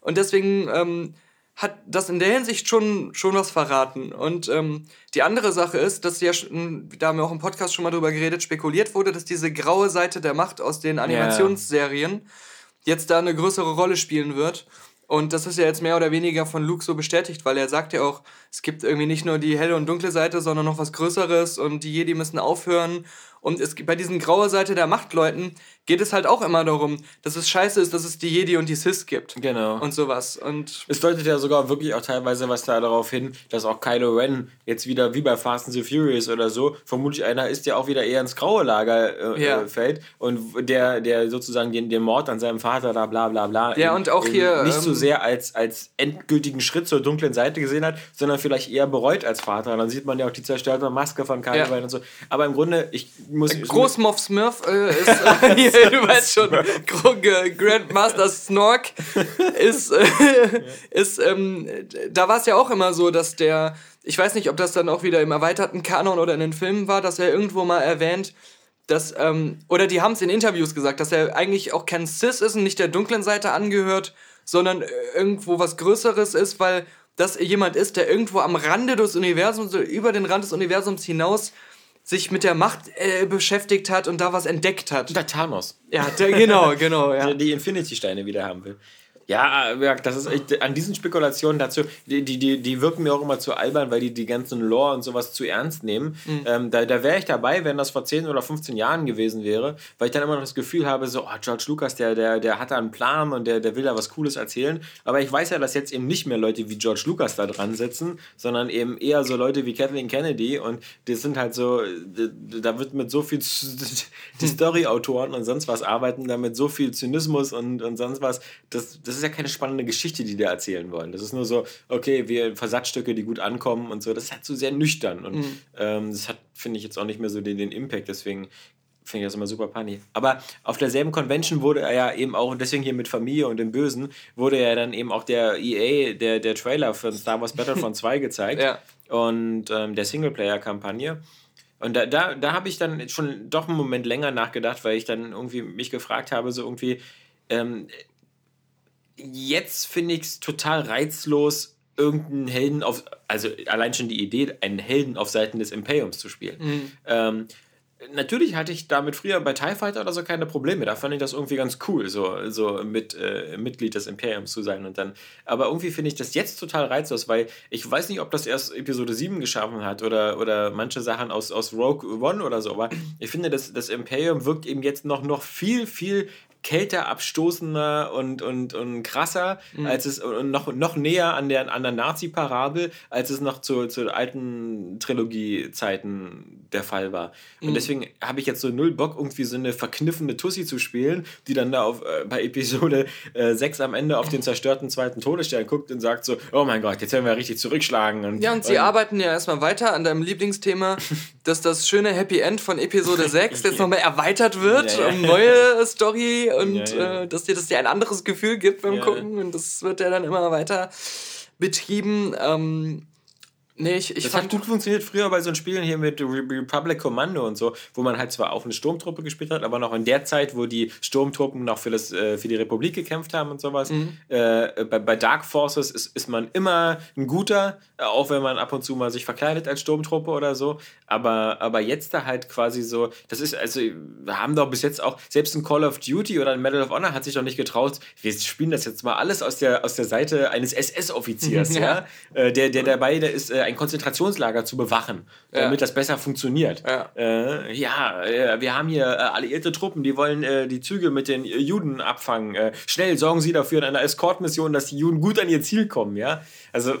Und deswegen ähm, hat das in der Hinsicht schon, schon was verraten. Und ähm, die andere Sache ist, dass ja, da haben wir auch im Podcast schon mal drüber geredet, spekuliert wurde, dass diese graue Seite der Macht aus den Animationsserien yeah. jetzt da eine größere Rolle spielen wird. Und das ist ja jetzt mehr oder weniger von Luke so bestätigt, weil er sagt ja auch, es gibt irgendwie nicht nur die helle und dunkle Seite, sondern noch was Größeres und die Jedi müssen aufhören Und es, bei diesen graue Seite der Machtleuten geht es halt auch immer darum, dass es scheiße ist, dass es die Jedi und die Sith gibt. Genau. Und sowas. Und es deutet ja sogar wirklich auch teilweise was da darauf hin, dass auch Kylo Ren jetzt wieder wie bei Fast and the Furious oder so, vermutlich einer ist, der auch wieder eher ins graue Lager äh, ja. Äh, fällt und der, der sozusagen den, den Mord an seinem Vater da bla bla bla. Ja, und auch hier. Nicht ähm, so sehr als, als endgültigen Schritt zur dunklen Seite gesehen hat, sondern vielleicht eher bereut als Vater. Und dann sieht man ja auch die zerstörte Maske von Kylo ja. Ren und so. Aber im Grunde, ich muss. Großmoff Smurf äh, ist, äh, du weißt schon, Grandmaster Snork ist, äh, ist ähm, da war es ja auch immer so, dass der, ich weiß nicht, ob das dann auch wieder im erweiterten Kanon oder in den Filmen war, dass er irgendwo mal erwähnt, dass, ähm, oder die haben es in Interviews gesagt, dass er eigentlich auch kein Cis ist und nicht der dunklen Seite angehört, sondern irgendwo was Größeres ist, weil das jemand ist, der irgendwo am Rande des Universums, über den Rand des Universums hinaus sich mit der Macht äh, beschäftigt hat und da was entdeckt hat. Der Thanos. Ja, der, genau, genau, ja. Die Infinity-Steine wieder haben will. Ja, äh, das ist echt, an diesen Spekulationen dazu, die, die, die wirken mir auch immer zu albern, weil die die ganzen Lore und sowas zu ernst nehmen. Mhm. Ähm, da da wäre ich dabei, wenn das vor 10 oder 15 Jahren gewesen wäre, weil ich dann immer noch das Gefühl habe, so, oh, George Lucas, der, der, der hat da einen Plan und der, der will da was Cooles erzählen. Aber ich weiß ja, dass jetzt eben nicht mehr Leute wie George Lucas da dran sitzen, sondern eben eher so Leute wie Kathleen Kennedy und die sind halt so, da wird mit so viel, die Story-Autoren und sonst was arbeiten, da mit so viel Zynismus und, und sonst was, das, das ist ja keine spannende Geschichte, die die da erzählen wollen. Das ist nur so, okay, wir Versatzstücke, die gut ankommen und so. Das ist halt so sehr nüchtern. Und mhm. ähm, das hat, finde ich, jetzt auch nicht mehr so den, den Impact. Deswegen finde ich das immer super funny. Aber auf derselben Convention wurde er ja eben auch, und deswegen hier mit Familie und dem Bösen, wurde ja dann eben auch der EA, der, der Trailer für Star Wars Battlefront 2 gezeigt. Ja. Und ähm, der Singleplayer-Kampagne. Und da, da, da habe ich dann schon doch einen Moment länger nachgedacht, weil ich dann irgendwie mich gefragt habe, so irgendwie, ähm, jetzt finde ich es total reizlos, irgendeinen Helden auf, also allein schon die Idee, einen Helden auf Seiten des Imperiums zu spielen. Mhm. Ähm, natürlich hatte ich damit früher bei TIE Fighter oder so keine Probleme. Da fand ich das irgendwie ganz cool, so, so mit äh, Mitglied des Imperiums zu sein. Und dann, aber irgendwie finde ich das jetzt total reizlos, weil ich weiß nicht, ob das erst Episode 7 geschaffen hat oder, oder manche Sachen aus, aus Rogue One oder so. Aber ich finde, das, das Imperium wirkt eben jetzt noch, noch viel, viel kälter abstoßender und, und, und krasser, mhm. als es und noch, noch näher an der, an der Nazi-Parabel, als es noch zu, zu alten Trilogie-Zeiten der Fall war. Mhm. Und deswegen habe ich jetzt so null Bock, irgendwie so eine verkniffene Tussi zu spielen, die dann da auf, äh, bei Episode äh, 6 am Ende auf den zerstörten zweiten Todesstern guckt und sagt so, oh mein Gott, jetzt werden wir richtig zurückschlagen. Und, ja, und sie und, arbeiten ja erstmal weiter an deinem Lieblingsthema, dass das schöne Happy End von Episode 6 jetzt nochmal erweitert wird, ja, ja. um neue Story und ja, ja. Äh, dass dir das dir ein anderes Gefühl gibt beim Gucken und das wird ja dann immer weiter betrieben. Ähm, Nee, ich, ich das fand hat gut funktioniert früher bei so Spielen hier mit Republic Commando und so, wo man halt zwar auch eine Sturmtruppe gespielt hat, aber noch in der Zeit, wo die Sturmtruppen noch für, das, äh, für die Republik gekämpft haben und sowas. Mhm. Äh, bei, bei Dark Forces ist, ist man immer ein guter, auch wenn man ab und zu mal sich verkleidet als Sturmtruppe oder so. Aber, aber jetzt da halt quasi so, das ist, also, wir haben doch bis jetzt auch, selbst ein Call of Duty oder ein Medal of Honor hat sich doch nicht getraut, wir spielen das jetzt mal alles aus der, aus der Seite eines SS-Offiziers, ja. ja? Äh, der, der dabei, der ist äh, ein Konzentrationslager zu bewachen, damit ja. das besser funktioniert. Ja, äh, ja äh, wir haben hier äh, alliierte Truppen, die wollen äh, die Züge mit den Juden abfangen. Schnell sorgen Sie dafür in einer Escortmission, dass die Juden gut an ihr Ziel kommen. Ja, also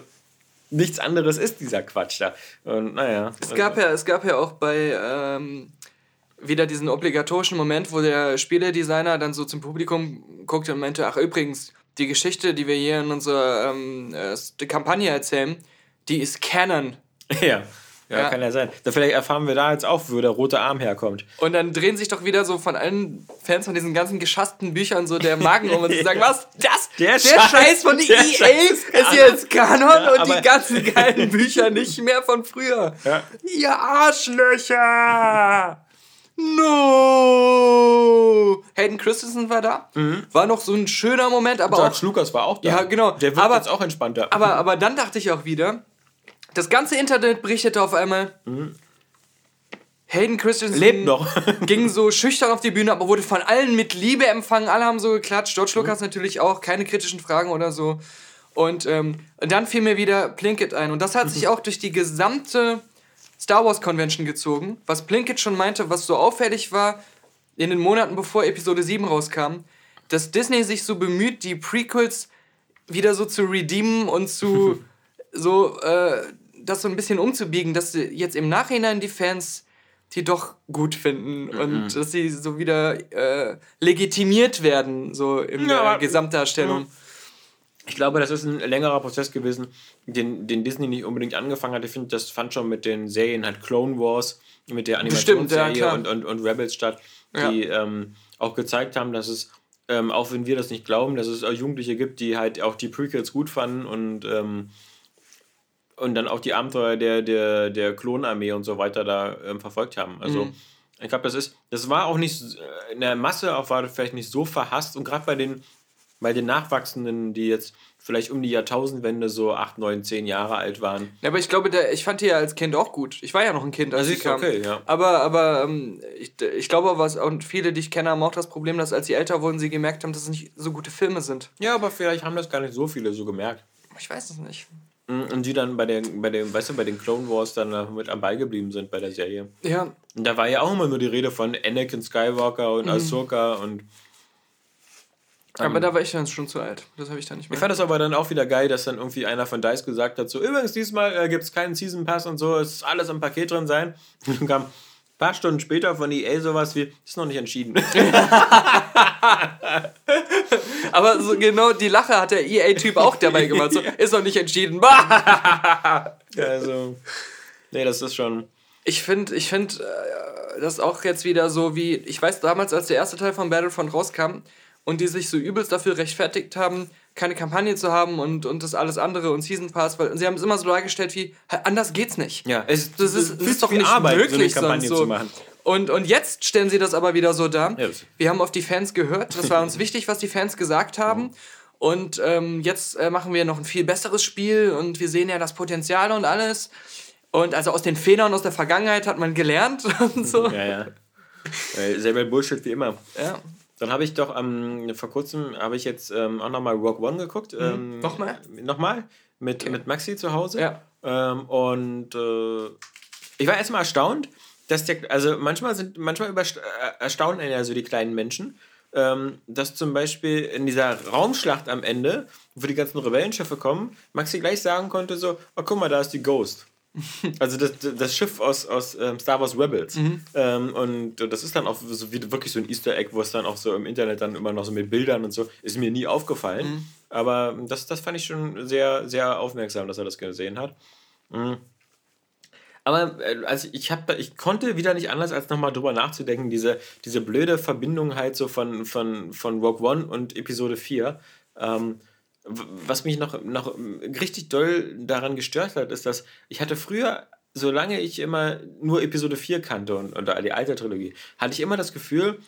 nichts anderes ist dieser Quatsch da. Und naja. Es gab ja, es gab ja auch bei ähm, wieder diesen obligatorischen Moment, wo der Spieledesigner dann so zum Publikum guckte und meinte, ach übrigens, die Geschichte, die wir hier in unserer ähm, äh, Kampagne erzählen, die ist Canon. Ja. Ja, ja, kann ja sein. Da vielleicht erfahren wir da jetzt auch, wo der rote Arm herkommt. Und dann drehen sich doch wieder so von allen Fans von diesen ganzen geschassten Büchern so der Magen um und sie sagen, was? Das? Der, der Scheiß, Scheiß von der EA Scheiß ist jetzt Kanon ja, und die ganzen geilen Bücher nicht mehr von früher. Ja. Ihr Arschlöcher! No! Hayden Christensen war da. Mhm. War noch so ein schöner Moment, aber George auch, Lucas war auch da. Ja, genau. Der wird aber, jetzt auch entspannter. Aber, aber dann dachte ich auch wieder, das ganze Internet berichtete auf einmal. Mhm. Hayden Christensen lebt noch. ging so schüchtern auf die Bühne, aber wurde von allen mit Liebe empfangen. Alle haben so geklatscht. George mhm. Lucas natürlich auch, keine kritischen Fragen oder so. Und ähm, dann fiel mir wieder Plinkett ein. Und das hat mhm. sich auch durch die gesamte Star Wars Convention gezogen, was Plinkett schon meinte, was so auffällig war in den Monaten bevor Episode 7 rauskam, dass Disney sich so bemüht, die Prequels wieder so zu redeemen und zu so äh, das so ein bisschen umzubiegen, dass jetzt im Nachhinein die Fans die doch gut finden mhm. und dass sie so wieder äh, legitimiert werden, so in ja, der Gesamtdarstellung. Ich glaube, das ist ein längerer Prozess gewesen, den, den Disney nicht unbedingt angefangen hat. Ich finde, das fand schon mit den Serien halt Clone Wars, mit der Animationsserie ja, und, und, und Rebels statt, die ja. ähm, auch gezeigt haben, dass es, ähm, auch wenn wir das nicht glauben, dass es auch Jugendliche gibt, die halt auch die Prequels gut fanden und ähm, und dann auch die Abenteuer der, der, der Klonarmee und so weiter da ähm, verfolgt haben. Also mhm. ich glaube, das ist, das war auch nicht äh, in der Masse auch war vielleicht nicht so verhasst und gerade bei den, bei den Nachwachsenden, die jetzt vielleicht um die Jahrtausendwende so 8, 9, 10 Jahre alt waren. Ja, aber ich glaube, der, ich fand die ja als Kind auch gut. Ich war ja noch ein Kind, als ich kam. Okay, ja. Aber, aber ähm, ich, ich glaube, was und viele, die ich kenne, haben auch das Problem, dass als sie älter wurden, sie gemerkt haben, dass es nicht so gute Filme sind. Ja, aber vielleicht haben das gar nicht so viele so gemerkt. Ich weiß es nicht. Mhm, und die dann bei den, bei den, weißt du, bei den Clone Wars dann mit am Ball geblieben sind bei der Serie. Ja. Und da war ja auch immer nur die Rede von Anakin Skywalker und mhm. Ahsoka und. Ähm, aber da war ich dann schon zu alt. Das habe ich dann nicht mehr. Ich fand das aber dann auch wieder geil, dass dann irgendwie einer von DICE gesagt hat: so, übrigens, diesmal äh, gibt es keinen Season Pass und so, es ist alles im Paket drin sein. Und dann kam ein paar Stunden später von EA sowas wie: ist noch nicht entschieden. Aber so genau die Lache hat der EA-Typ auch dabei gemacht. So, ist noch nicht entschieden. also, nee, das ist schon. Ich finde, ich finde, äh, das auch jetzt wieder so wie, ich weiß damals, als der erste Teil von Battlefront rauskam und die sich so übelst dafür rechtfertigt haben, keine Kampagne zu haben und, und das alles andere und Season Pass, weil sie haben es immer so dargestellt wie, anders geht's nicht. Ja, es, das ist, das ist doch nicht Arbeit, möglich, so Kampagne so. zu machen. Und, und jetzt stellen sie das aber wieder so dar. Yes. Wir haben auf die Fans gehört. Das war uns wichtig, was die Fans gesagt haben. Und ähm, jetzt äh, machen wir noch ein viel besseres Spiel und wir sehen ja das Potenzial und alles. Und also aus den Fehlern aus der Vergangenheit hat man gelernt und so. Ja, ja. Äh, selber Bullshit wie immer. Ja. Dann habe ich doch ähm, vor kurzem habe ich jetzt ähm, auch nochmal Rock One geguckt. Mhm. Ähm, nochmal? Nochmal mit, okay. mit Maxi zu Hause. Ja. Ähm, und äh, ich war erstmal erstaunt, dass der, also manchmal sind, manchmal äh, erstaunen ja so die kleinen Menschen, ähm, dass zum Beispiel in dieser Raumschlacht am Ende, wo die ganzen Rebellenschiffe kommen, Maxi gleich sagen konnte so, oh guck mal, da ist die Ghost. Also das, das Schiff aus, aus ähm, Star Wars Rebels. Mhm. Ähm, und das ist dann auch so wie, wirklich so ein Easter Egg, wo es dann auch so im Internet dann immer noch so mit Bildern und so, ist mir nie aufgefallen. Mhm. Aber das, das fand ich schon sehr, sehr aufmerksam, dass er das gesehen hat. Mhm. Aber äh, also ich, hab, ich konnte wieder nicht anders, als nochmal drüber nachzudenken, diese, diese blöde Verbindung halt so von, von, von Rogue One und Episode 4. Ähm, was mich noch, noch richtig doll daran gestört hat, ist, dass ich hatte früher, solange ich immer nur Episode 4 kannte und, und die alte Trilogie, hatte ich immer das Gefühl,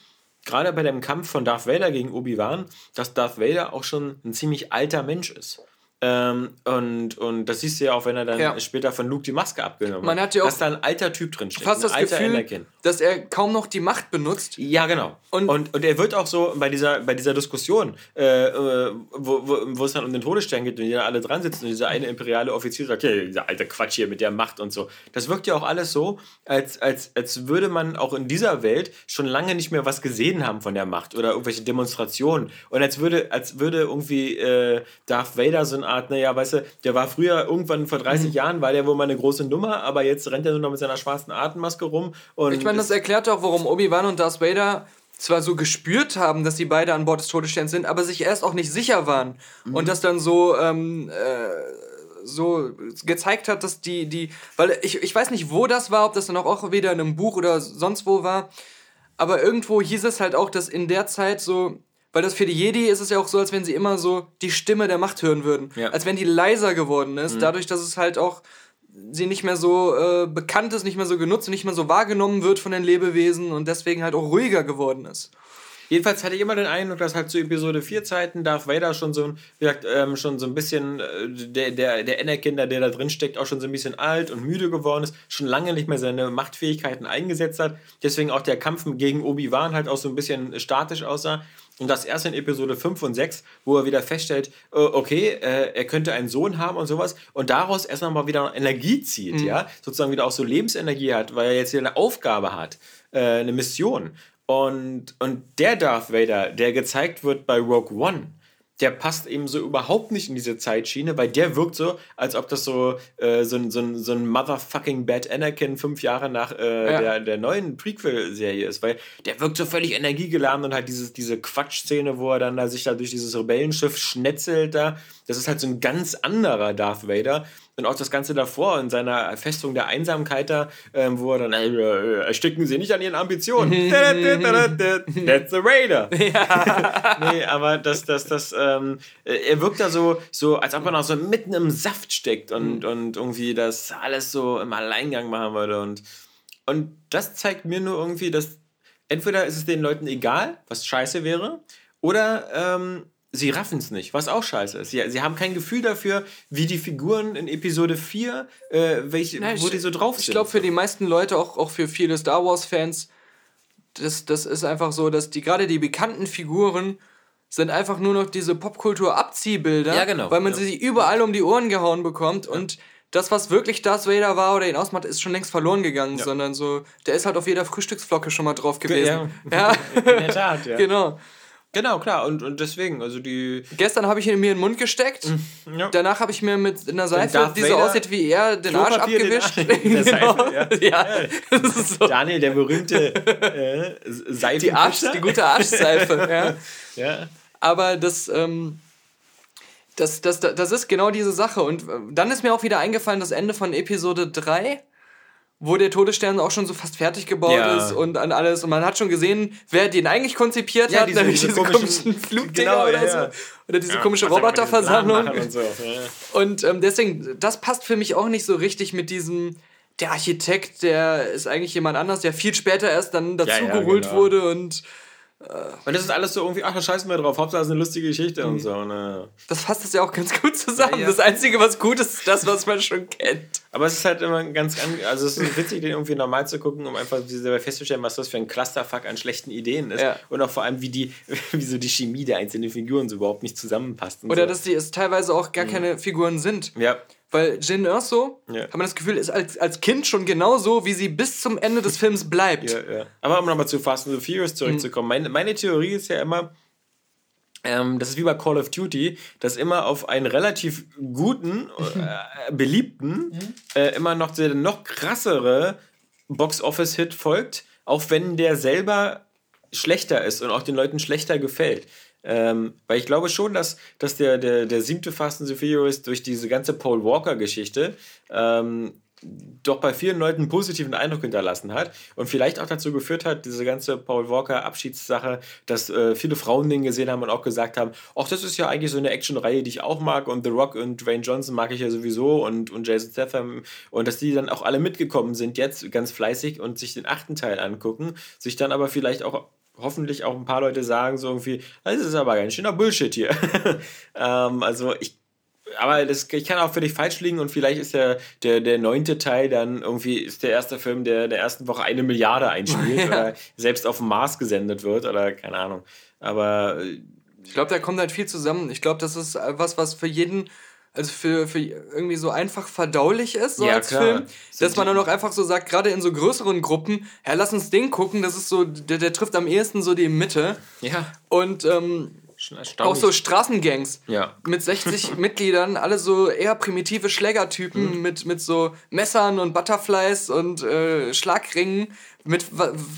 gerade bei dem Kampf von Darth Vader gegen Obi-Wan, dass Darth Vader auch schon ein ziemlich alter Mensch ist. Ähm, und, und das siehst du ja auch, wenn er dann ja. später von Luke die Maske abgenommen Man hat. ja auch dass da ein alter Typ drin steht. Fast das Gefühl, Anakin. dass er kaum noch die Macht benutzt. Ja, genau. Und, und, und er wird auch so bei dieser, bei dieser Diskussion, äh, äh wo, wo, wo es dann um den Todesstern geht und die da alle dran sitzen und dieser eine imperiale Offizier sagt, okay, dieser alte Quatsch hier mit der Macht und so. Das wirkt ja auch alles so, als, als, als würde man auch in dieser Welt schon lange nicht mehr was gesehen haben von der Macht oder irgendwelche Demonstrationen. Und als würde, als würde irgendwie äh, Darth Vader so ein Art, naja, weißt du, der war früher irgendwann vor 30 mhm. Jahren, war der wohl mal eine große Nummer, aber jetzt rennt er nur noch mit seiner schwarzen Atemmaske rum. Und ich meine, das erklärt auch, warum Obi-Wan und Darth Vader zwar so gespürt haben, dass sie beide an Bord des Todessterns sind, aber sich erst auch nicht sicher waren. Mhm. Und das dann so, ähm, äh, so gezeigt hat, dass die, die, weil ich, ich weiß nicht, wo das war, ob das dann auch wieder in einem Buch oder sonst wo war, aber irgendwo hieß es halt auch, dass in der Zeit so weil das für die Jedi ist es ja auch so, als wenn sie immer so die Stimme der Macht hören würden. Ja. Als wenn die leiser geworden ist, mhm. dadurch, dass es halt auch sie nicht mehr so äh, bekannt ist, nicht mehr so genutzt und nicht mehr so wahrgenommen wird von den Lebewesen und deswegen halt auch ruhiger geworden ist. Jedenfalls hatte ich immer den Eindruck, dass halt zu Episode 4 Zeiten Darth Vader schon so, wie gesagt, ähm, schon so ein bisschen, äh, der, der, der Anakin, der da drin steckt, auch schon so ein bisschen alt und müde geworden ist, schon lange nicht mehr seine Machtfähigkeiten eingesetzt hat. Deswegen auch der Kampf gegen Obi-Wan halt auch so ein bisschen statisch aussah. Und das erst in Episode 5 und 6, wo er wieder feststellt, äh, okay, äh, er könnte einen Sohn haben und sowas und daraus erst mal wieder Energie zieht, mhm. ja, sozusagen wieder auch so Lebensenergie hat, weil er jetzt hier eine Aufgabe hat, äh, eine Mission. Und, und der Darth Vader, der gezeigt wird bei Rogue One, der passt eben so überhaupt nicht in diese Zeitschiene, weil der wirkt so, als ob das so, äh, so, ein, so, ein, so ein motherfucking Bad Anakin fünf Jahre nach äh, ja. der, der neuen Prequel-Serie ist, weil der wirkt so völlig energiegeladen und halt dieses, diese Quatschszene, wo er dann da sich da durch dieses Rebellenschiff schnetzelt da, das ist halt so ein ganz anderer Darth Vader und auch das Ganze davor in seiner Festung der Einsamkeit da, ähm, wo er dann, äh, ersticken Sie nicht an Ihren Ambitionen. That's the Raider. Ja. nee, aber das, das, das, ähm, äh, er wirkt da so, so, als ob er noch so mitten im Saft steckt und, mhm. und irgendwie das alles so im Alleingang machen würde. Und, und das zeigt mir nur irgendwie, dass entweder ist es den Leuten egal, was scheiße wäre, oder ähm, sie raffen es nicht, was auch scheiße ist. Sie, sie haben kein Gefühl dafür, wie die Figuren in Episode 4, äh, welche, Nein, wo ich, die so drauf sind. Ich glaube, für die meisten Leute, auch, auch für viele Star Wars-Fans, das, das ist einfach so, dass die gerade die bekannten Figuren sind einfach nur noch diese Popkultur-Abziehbilder, ja, genau, weil man ja. sie überall um die Ohren gehauen bekommt ja. und das, was wirklich Darth Vader war oder ihn ausmacht, ist schon längst verloren gegangen, sondern so, der ist halt auf jeder Frühstücksflocke schon mal drauf gewesen. Ja, ja. in der Tat, ja. genau. Genau, klar. Und, und deswegen, also die. Gestern habe ich ihn mir in den Mund gesteckt. Mm, ja. Danach habe ich mir mit einer Seife, die so aussieht wie er, den Arsch abgewischt. Den, genau. Seife, ja. ja. So. Daniel, der berühmte äh, Seife. Die, Arsch, die gute Arschseife, ja. ja. Aber das. Ähm, das, das, das ist genau diese Sache. Und äh, dann ist mir auch wieder eingefallen, das Ende von Episode 3 wo der Todesstern auch schon so fast fertig gebaut ja. ist und an alles. Und man hat schon gesehen, wer den eigentlich konzipiert ja, hat, diese, nämlich diese, komischen, komischen Flugdinger genau, oder ja. so. Oder diese komische Roboterversammlung. Und, so. und ähm, deswegen, das passt für mich auch nicht so richtig mit diesem. Der Architekt, der ist eigentlich jemand anders, der viel später erst dann dazugeholt genau. wurde und und das ist alles so irgendwie, ach, da scheißen wir drauf, Hauptsache es ist eine lustige Geschichte mhm. und so. Ne? Das fasst das ja auch ganz gut zusammen. Ja, ja. Das Einzige, was gut ist, ist das, was man schon kennt. Aber es ist halt immer ganz, also es ist witzig, den irgendwie normal zu gucken, um einfach festzustellen, was das für ein Clusterfuck an schlechten Ideen ist. Ja. Und auch vor allem, wie die, wie so die Chemie der einzelnen Figuren so überhaupt nicht zusammenpasst. Oder so. dass die es teilweise auch gar mhm. keine Figuren sind. Ja. Weil Jin Erso, ja. hat man das Gefühl, ist als, als Kind schon genauso, wie sie bis zum Ende des Films bleibt. Ja, ja. Aber um nochmal zu Fast and the Furious zurückzukommen, mhm. meine, meine Theorie ist ja immer, ähm, das ist wie bei Call of Duty, dass immer auf einen relativ guten, äh, beliebten, mhm. äh, immer noch der noch krassere Box-Office-Hit folgt, auch wenn der selber schlechter ist und auch den Leuten schlechter gefällt. Ähm, weil ich glaube schon, dass, dass der, der, der siebte Fast and the Furious durch diese ganze Paul Walker-Geschichte ähm, doch bei vielen Leuten einen positiven Eindruck hinterlassen hat und vielleicht auch dazu geführt hat, diese ganze Paul Walker Abschiedssache, dass äh, viele Frauen den gesehen haben und auch gesagt haben, ach, das ist ja eigentlich so eine Actionreihe, die ich auch mag und The Rock und Dwayne Johnson mag ich ja sowieso und, und Jason Statham und dass die dann auch alle mitgekommen sind jetzt ganz fleißig und sich den achten Teil angucken, sich dann aber vielleicht auch hoffentlich auch ein paar Leute sagen so irgendwie, das ist aber ganz schöner Bullshit hier. ähm, also ich aber das, ich kann auch für dich falsch liegen und vielleicht ist der, der, der neunte Teil dann irgendwie ist der erste Film, der in der ersten Woche eine Milliarde einspielt ja. oder selbst auf dem Mars gesendet wird oder keine Ahnung. Aber äh, ich glaube, da kommt halt viel zusammen. Ich glaube, das ist was, was für jeden also für, für irgendwie so einfach verdaulich ist, so ja, als klar. Film, dass man dann auch einfach so sagt, gerade in so größeren Gruppen, ja, lass uns den gucken, das ist so, der, der trifft am ehesten so die Mitte. Ja. Und ähm, auch so Straßengangs ja. mit 60 Mitgliedern, alle so eher primitive Schlägertypen mhm. mit, mit so Messern und Butterflies und äh, Schlagringen. Mit,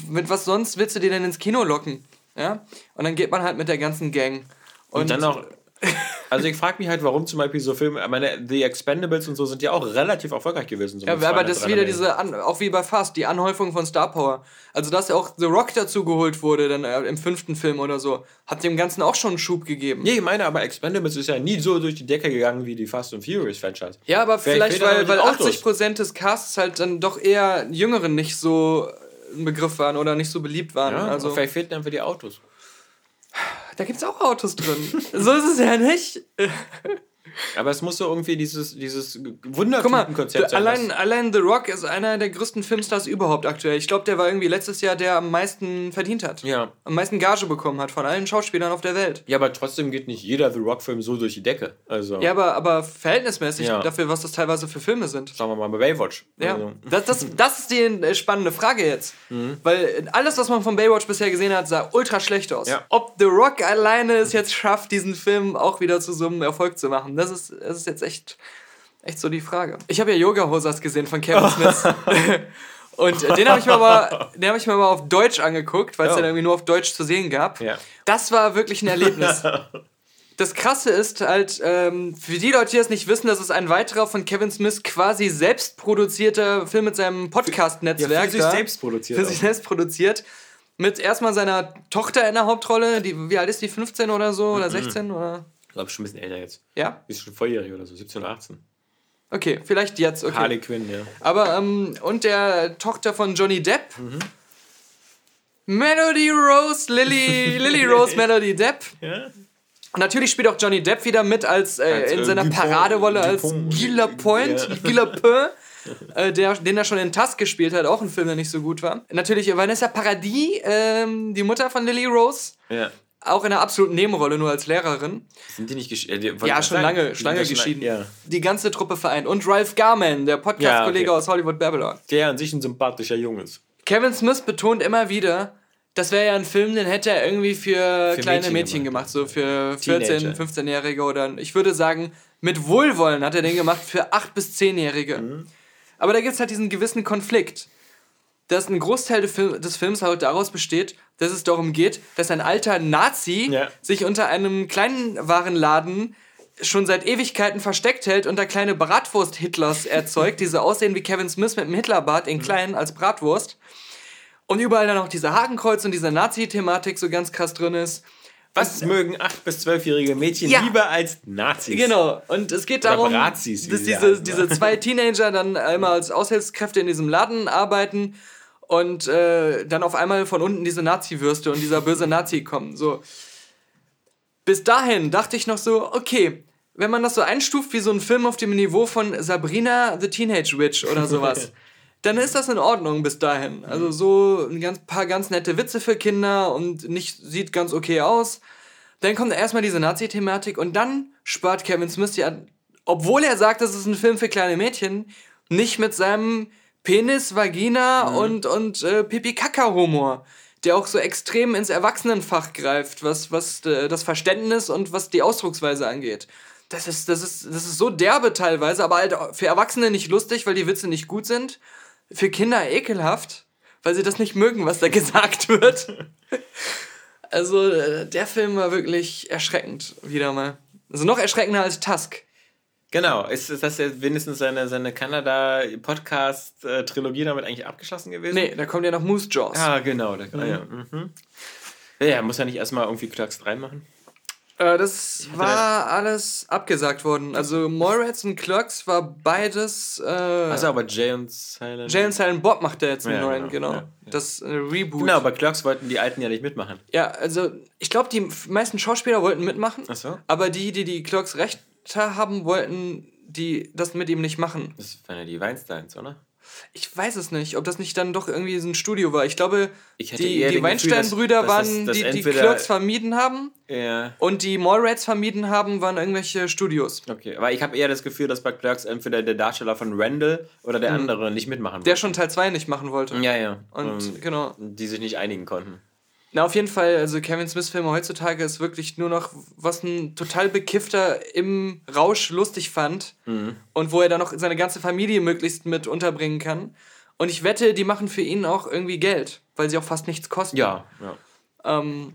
mit was sonst willst du die denn ins Kino locken? Ja? Und dann geht man halt mit der ganzen Gang. Und, und dann noch also ich frage mich halt, warum zum Beispiel so Filme, ich meine, The Expendables und so sind ja auch relativ erfolgreich gewesen. So ja, aber das ist wieder diese, An auch wie bei Fast, die Anhäufung von Star Power. Also dass ja auch The Rock dazu geholt wurde, dann äh, im fünften Film oder so, hat dem Ganzen auch schon einen Schub gegeben. Nee, ich meine, aber Expendables ist ja nie so durch die Decke gegangen wie die Fast and Furious Franchise. Ja, aber vielleicht, vielleicht weil, weil 80% des Casts halt dann doch eher Jüngeren nicht so ein Begriff waren oder nicht so beliebt waren. Ja, also vielleicht fehlten einfach die Autos. Da gibt es auch Autos drin. so ist es ja nicht. Aber es muss so irgendwie dieses, dieses Wundertütenkonzept sein. Allein, allein The Rock ist einer der größten Filmstars überhaupt aktuell. Ich glaube, der war irgendwie letztes Jahr der am meisten verdient hat. Ja. Am meisten Gage bekommen hat von allen Schauspielern auf der Welt. Ja, aber trotzdem geht nicht jeder The Rock-Film so durch die Decke. Also. Ja, aber, aber verhältnismäßig ja. dafür, was das teilweise für Filme sind. Sagen wir mal bei Baywatch. Ja. Also. Das, das, das ist die äh, spannende Frage jetzt. Mhm. Weil alles, was man von Baywatch bisher gesehen hat, sah ultra schlecht aus. Ja. Ob The Rock alleine es jetzt schafft, diesen Film auch wieder zu so einem Erfolg zu machen, das ist, das ist jetzt echt, echt so die Frage. Ich habe ja Yoga Hosas gesehen von Kevin Smith. Und den habe ich, mir aber, hab ich mir mal auf Deutsch angeguckt, weil es oh. dann irgendwie nur auf Deutsch zu sehen gab. Ja. Das war wirklich ein Erlebnis. das Krasse ist halt, ähm, für die Leute, die das nicht wissen, das ist ein weiterer von Kevin Smith quasi selbst produzierter Film mit seinem Podcast-Netzwerk. Ja, für sich selbst produziert. Für sich selbst produziert. Mit erstmal seiner Tochter in der Hauptrolle. Die, wie alt ist die? 15 oder so? Oder 16? Oder? Ich glaube, schon ein bisschen älter jetzt. Ja? Die ist schon volljährig oder so, 17 oder 18. Okay, vielleicht jetzt. Okay. Harley Quinn, ja. Aber, ähm, und der Tochter von Johnny Depp. Mhm. Melody Rose, Lily, Lily Rose Melody Depp. Ja. Und natürlich spielt auch Johnny Depp wieder mit als, äh, als in äh, seiner Dupont, Paraderolle als Gila Point, ja. Gila Point. Äh, der, den er schon in Tusk gespielt hat, auch ein Film, der nicht so gut war. Natürlich Vanessa Paradis, ähm, die Mutter von Lily Rose. Ja. Auch in einer absoluten Nebenrolle, nur als Lehrerin. Sind die nicht geschieden? Äh, ja, schon sagen, lange, schon lange geschieden. Ja. Die ganze Truppe vereint. Und Ralph Garman, der Podcast-Kollege ja, okay. aus Hollywood Babylon. Der an sich ein sympathischer Junge ist. Kevin Smith betont immer wieder, das wäre ja ein Film, den hätte er irgendwie für, für kleine Mädchen, Mädchen gemacht, gemacht, so für 14-, 15-Jährige oder ich würde sagen, mit Wohlwollen hat er den gemacht für 8- bis 10-Jährige. Mhm. Aber da gibt es halt diesen gewissen Konflikt dass ein Großteil des Films halt daraus besteht, dass es darum geht, dass ein alter Nazi ja. sich unter einem kleinen Warenladen schon seit Ewigkeiten versteckt hält und da kleine Bratwurst-Hitlers erzeugt, die so aussehen wie Kevin Smith mit einem Hitlerbart in mhm. klein als Bratwurst. Und überall dann auch diese Hakenkreuz und diese Nazi-Thematik so ganz krass drin ist. Was und, mögen 8- bis 12-jährige Mädchen ja. lieber als Nazis? Genau. Und es geht darum, Brazis, dass diese, diese zwei Teenager dann einmal als Aushilfskräfte in diesem Laden arbeiten und äh, dann auf einmal von unten diese Nazi-Würste und dieser böse Nazi kommen. So. Bis dahin dachte ich noch so, okay, wenn man das so einstuft wie so ein Film auf dem Niveau von Sabrina the Teenage Witch oder sowas, dann ist das in Ordnung bis dahin. Also so ein ganz, paar ganz nette Witze für Kinder und nicht, sieht ganz okay aus. Dann kommt erstmal diese Nazi-Thematik und dann spart Kevin Smith ja, obwohl er sagt, das ist ein Film für kleine Mädchen, nicht mit seinem Penis, Vagina mhm. und, und äh, Pipi-Kaka-Humor, der auch so extrem ins Erwachsenenfach greift, was, was äh, das Verständnis und was die Ausdrucksweise angeht. Das ist, das, ist, das ist so derbe teilweise, aber halt für Erwachsene nicht lustig, weil die Witze nicht gut sind. Für Kinder ekelhaft, weil sie das nicht mögen, was da gesagt wird. also äh, der Film war wirklich erschreckend, wieder mal. Also noch erschreckender als Tusk. Genau, ist, ist das jetzt wenigstens seine, seine Kanada-Podcast-Trilogie damit eigentlich abgeschlossen gewesen? Nee, da kommt ja noch Moose Jaws. Ah, genau. Da, mhm. ja. Mhm. ja, muss er nicht erstmal irgendwie Clerks 3 machen? Äh, das war alles abgesagt worden. Also Mallrats und Clerks war beides. Äh, Achso, aber Jay und Silent. Jay und Silent Bob macht er jetzt einen ja, neuen, genau. genau. Ja, ja. Das äh, Reboot. Genau, aber Clerks wollten die Alten ja nicht mitmachen. Ja, also ich glaube, die meisten Schauspieler wollten mitmachen. Achso. Aber die, die die Clerks recht haben wollten, die das mit ihm nicht machen. Das waren ja die Weinsteins, oder? Ich weiß es nicht, ob das nicht dann doch irgendwie so ein Studio war. Ich glaube, ich die, die Weinstein-Brüder waren, das, das die die Clerks vermieden haben. Ja. Und die Mallrats vermieden haben, waren irgendwelche Studios. Okay, aber ich habe eher das Gefühl, dass bei Clerks entweder der Darsteller von Randall oder der mhm. andere nicht mitmachen wollte. Der schon Teil 2 nicht machen wollte. Ja, ja. Und, und genau. Die sich nicht einigen konnten. Na, auf jeden Fall, also Kevin Smith-Filme heutzutage ist wirklich nur noch, was ein total Bekiffter im Rausch lustig fand mhm. und wo er dann noch seine ganze Familie möglichst mit unterbringen kann. Und ich wette, die machen für ihn auch irgendwie Geld, weil sie auch fast nichts kosten. Ja, ja. Ähm,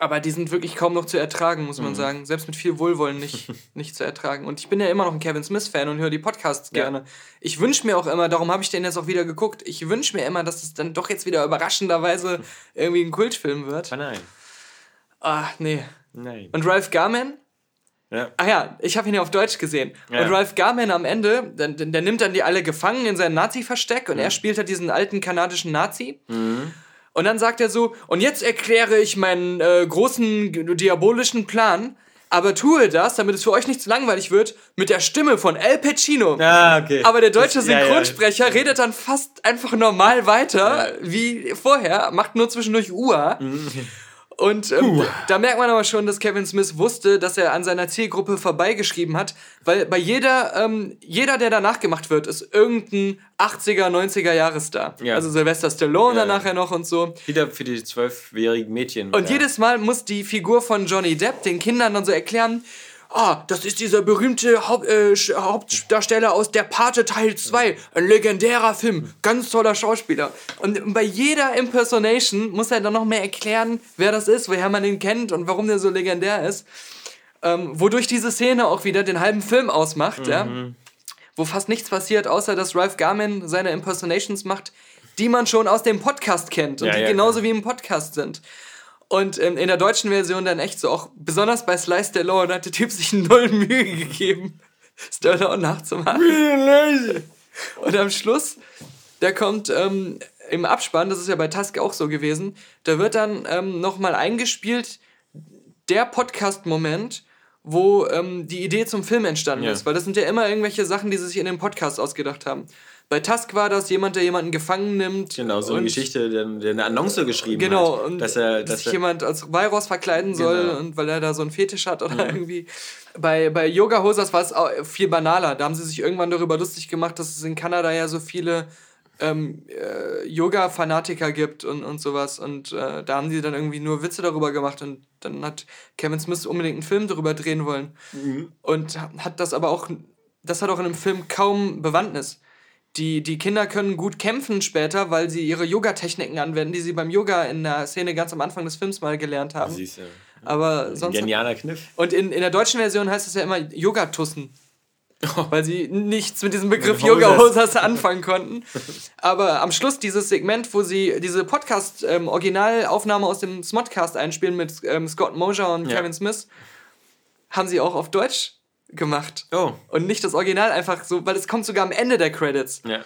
aber die sind wirklich kaum noch zu ertragen, muss man mhm. sagen. Selbst mit viel Wohlwollen nicht, nicht zu ertragen. Und ich bin ja immer noch ein Kevin Smith-Fan und höre die Podcasts ja. gerne. Ich wünsche mir auch immer, darum habe ich den jetzt auch wieder geguckt, ich wünsche mir immer, dass es dann doch jetzt wieder überraschenderweise irgendwie ein Kultfilm wird. Ah, nein. Ah, nee. Nein. Und Ralph Garman? Ja. Ach ja, ich habe ihn ja auf Deutsch gesehen. Ja. Und Ralph Garman am Ende, der, der, nimmt dann die alle gefangen in sein Nazi-Versteck und mhm. er spielt halt diesen alten kanadischen Nazi. Mhm. Und dann sagt er so, und jetzt erkläre ich meinen äh, großen diabolischen Plan, aber tue das, damit es für euch nicht zu langweilig wird, mit der Stimme von Al Pacino. Ah, okay. Aber der deutsche Synchronsprecher ja, ja. redet dann fast einfach normal weiter, ja. wie vorher, macht nur zwischendurch Ua. Mhm. Und ähm, da merkt man aber schon, dass Kevin Smith wusste, dass er an seiner Zielgruppe vorbeigeschrieben hat, weil bei jeder, ähm, jeder, der danach gemacht wird, ist irgendein 80er, 90er Jahresstar. Ja. Also Sylvester Stallone ja, dann nachher noch und so. Wieder für die zwölfjährigen Mädchen. Und ja. jedes Mal muss die Figur von Johnny Depp den Kindern dann so erklären, ah, das ist dieser berühmte Haupt, äh, Hauptdarsteller aus Der Pate Teil 2. Ein legendärer Film, ganz toller Schauspieler. Und bei jeder Impersonation muss er dann noch mehr erklären, wer das ist, woher man ihn kennt und warum der so legendär ist. Ähm, wodurch diese Szene auch wieder den halben Film ausmacht, mhm. ja. Wo fast nichts passiert, außer dass Ralph Garman seine Impersonations macht, die man schon aus dem Podcast kennt und ja, die ja, genauso klar. wie im Podcast sind. Und ähm, in der deutschen Version dann echt so, auch besonders bei Slice Stallone hat der Typ sich null Mühe gegeben, Stallone nachzumachen. Und am Schluss, da kommt ähm, im Abspann, das ist ja bei Tusk auch so gewesen, da wird dann ähm, nochmal eingespielt der Podcast-Moment, wo ähm, die Idee zum Film entstanden ja. ist. Weil das sind ja immer irgendwelche Sachen, die sie sich in dem Podcast ausgedacht haben. Bei Tusk war das jemand, der jemanden gefangen nimmt. Genau, so eine Geschichte, der, der, eine Annonce geschrieben genau, hat. Genau, dass, er, dass sich jemand als Virus verkleiden soll genau. und weil er da so einen Fetisch hat oder mhm. irgendwie. Bei, bei Yoga Hosers war es viel banaler. Da haben sie sich irgendwann darüber lustig gemacht, dass es in Kanada ja so viele ähm, äh, Yoga-Fanatiker gibt und, und sowas. Und äh, da haben die dann irgendwie nur Witze darüber gemacht und dann hat Kevin Smith unbedingt einen Film darüber drehen wollen. Mhm. Und hat das aber auch, das hat auch in einem Film kaum Bewandtnis die, die Kinder können gut kämpfen später, weil sie ihre Yoga-Techniken anwenden, die sie beim Yoga in der Szene ganz am Anfang des Films mal gelernt haben. Siehst du. Aber sonst. Genialer Kniff. Und in, in der deutschen Version heißt es ja immer Yogatussen. Oh. Weil sie nichts mit diesem Begriff Yoga-Hosers anfangen konnten. Aber am Schluss dieses Segment, wo sie diese Podcast-Originalaufnahme ähm, aus dem Smodcast einspielen mit ähm, Scott Mosier und ja. Kevin Smith, haben sie auch auf Deutsch gemacht. Oh. Und nicht das Original einfach so, weil es kommt sogar am Ende der Credits. Ja.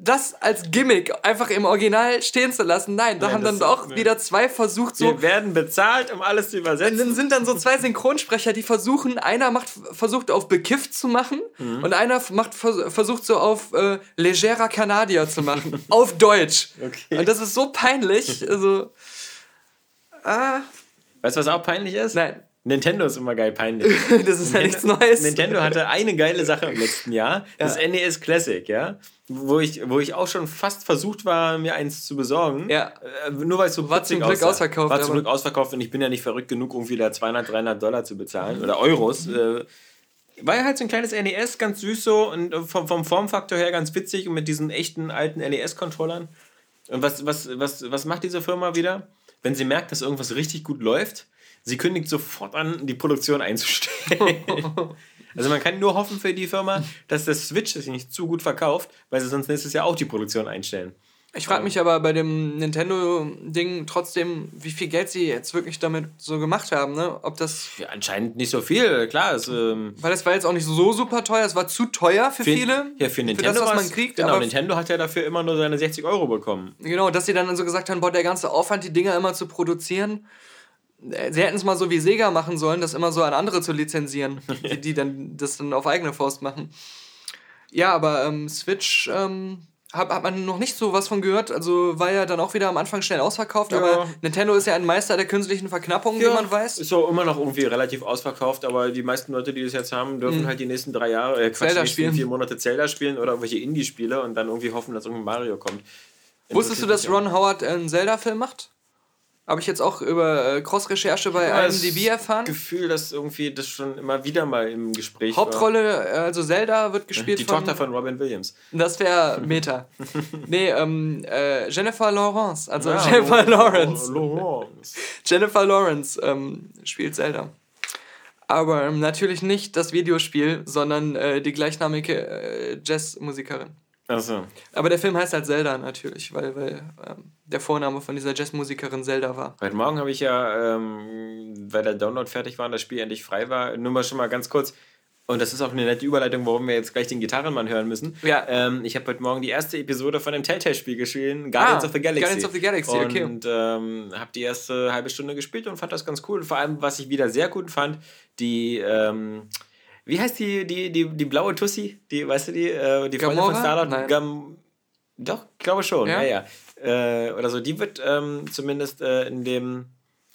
Das als Gimmick einfach im Original stehen zu lassen, nein, da nein, haben dann auch wieder zwei versucht so. Wir werden bezahlt, um alles zu übersetzen. Dann sind dann so zwei Synchronsprecher, die versuchen, einer macht versucht auf bekifft zu machen mhm. und einer macht versucht so auf äh, legerer Kanadier zu machen, auf Deutsch. Okay. Und das ist so peinlich, also ah. Weißt du, was auch peinlich ist? Nein. Nintendo ist immer geil peinlich. das ist ja nichts Neues. Nintendo hatte eine geile Sache im letzten Jahr, das ja. NES Classic, ja. Wo ich, wo ich auch schon fast versucht war, mir eins zu besorgen. Ja. Äh, nur weil es so War zum Glück aussah. ausverkauft. War zum Glück ausverkauft und ich bin ja nicht verrückt genug, irgendwie da 200, 300 Dollar zu bezahlen. Oder Euros. Mhm. Äh, war ja halt so ein kleines NES, ganz süß so und äh, vom, vom Formfaktor her ganz witzig und mit diesen echten alten NES-Controllern. Und was, was, was, was macht diese Firma wieder? Wenn sie merkt, dass irgendwas richtig gut läuft, Sie kündigt sofort an, die Produktion einzustellen. also man kann nur hoffen für die Firma, dass der Switch sich nicht zu gut verkauft, weil sie sonst nächstes Jahr auch die Produktion einstellen. Ich frage mich aber bei dem Nintendo-Ding trotzdem, wie viel Geld sie jetzt wirklich damit so gemacht haben, ne? Ob das. Ja, anscheinend nicht so viel, klar. Es, ähm Weil es war jetzt auch nicht so super teuer, es war zu teuer für, für viele. Ja, für Nintendo. Für das, was man kriegt. Genau, Nintendo hat ja dafür immer nur seine 60 Euro bekommen. Genau, dass sie dann so gesagt haben, boah, der ganze Aufwand, die Dinger immer zu produzieren sie hätten es mal so wie Sega machen sollen, das immer so an andere zu lizenzieren, die, die dann das dann auf eigene Faust machen. Ja, aber ähm, Switch ähm, hat, hat man noch nicht so was von gehört. Also war ja dann auch wieder am Anfang schnell ausverkauft. Ja. Aber Nintendo ist ja ein Meister der künstlichen Verknappung, ja. wie man weiß. Ist so immer noch irgendwie relativ ausverkauft. Aber die meisten Leute, die das jetzt haben, dürfen mhm. halt die nächsten drei Jahre, äh, Quatsch, Zelda spielen. vier Monate Zelda spielen oder irgendwelche Indie-Spiele und dann irgendwie hoffen, dass irgendwie Mario kommt. Wusstest du, dass Ron Howard einen Zelda-Film macht? Habe ich jetzt auch über äh, Cross-Recherche bei ja, IMDb erfahren. Das Gefühl, dass irgendwie das schon immer wieder mal im Gespräch Hauptrolle, war. Hauptrolle, also Zelda wird gespielt Die von... Die Tochter von Robin Williams. Das wäre Meta. nee, ähm, äh, Jennifer Lawrence, also ja, Jennifer Lawrence. Lawrence. Jennifer Lawrence ähm, spielt Zelda. Aber ähm, natürlich nicht das Videospiel, sondern äh, die gleichnamige äh, Jazzmusikerin. Achso. Aber der Film heißt halt Zelda natürlich, weil, weil ähm, der Vorname von dieser Jazzmusikerin Zelda war. Heute Morgen habe ich ja, ähm, weil der Download fertig war und das Spiel endlich frei war, nur mal schon mal ganz kurz. und das ist auch eine nette Überleitung, warum wir jetzt gleich den Gitarrenmann hören müssen. Ja. Ähm, ich habe heute Morgen die erste Episode von dem Telltale-Spiel gespielt, Guardians ah, of the Galaxy. Guardians of the Galaxy, okay. Und ähm, habe die erste halbe Stunde gespielt und fand das ganz cool. Vor allem, was ich wieder sehr gut fand, die, ähm, wie heißt die, die, die, die blaue Tussi? Die, weißt du die, äh, die Freundin von Starlord? Gam Doch, ich glaube schon, ja, ja. ja. Äh, oder so, die wird ähm, zumindest äh, in dem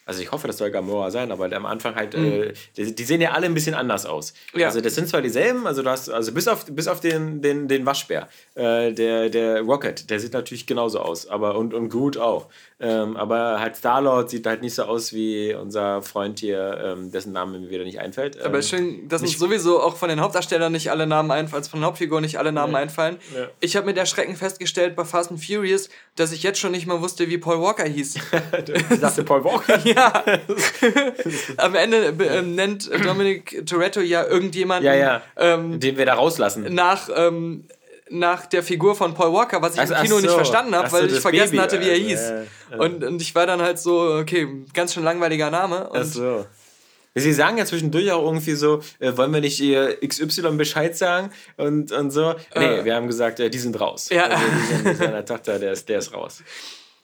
also ich hoffe, das soll Gamora sein, aber am Anfang halt, mhm. äh, die, die, sehen ja alle ein bisschen anders aus. Ja. Also das sind zwar dieselben, also du hast, also bis auf, bis auf den, den, den Waschbär, äh, der, der Rocket, der sieht natürlich genauso aus, aber und, und Groot auch. Ähm, aber halt Star-Lord sieht halt nicht so aus wie unser Freund hier, ähm, dessen Name mir wieder nicht einfällt. Ähm, aber schön, dass uns sowieso auch von den Hauptdarstellern nicht alle Namen einfallen, also von den Hauptfiguren nicht alle Namen ja. einfallen. Ja. Ich habe mit Erschrecken festgestellt bei Fast and Furious, dass ich jetzt schon nicht mal wusste, wie Paul Walker hieß. ich dachte Paul Walker? ja. Am Ende äh, nennt Dominic Toretto ja irgendjemanden, ja, ja. Ähm, den wir da rauslassen. Nach ähm, nach der Figur von Paul Walker, was ich ach, im Kino so. nicht verstanden habe, weil ich vergessen Baby, hatte, wie er hieß. Äh, äh. Und, und ich war dann halt so, okay, ganz schön langweiliger Name. Und ach so. Sie sagen ja zwischendurch auch irgendwie so, äh, wollen wir nicht ihr XY Bescheid sagen und, und so. Nee, äh. wir haben gesagt, äh, die sind raus. Ja. Also, die sind, seiner Tochter, der ist, der ist raus.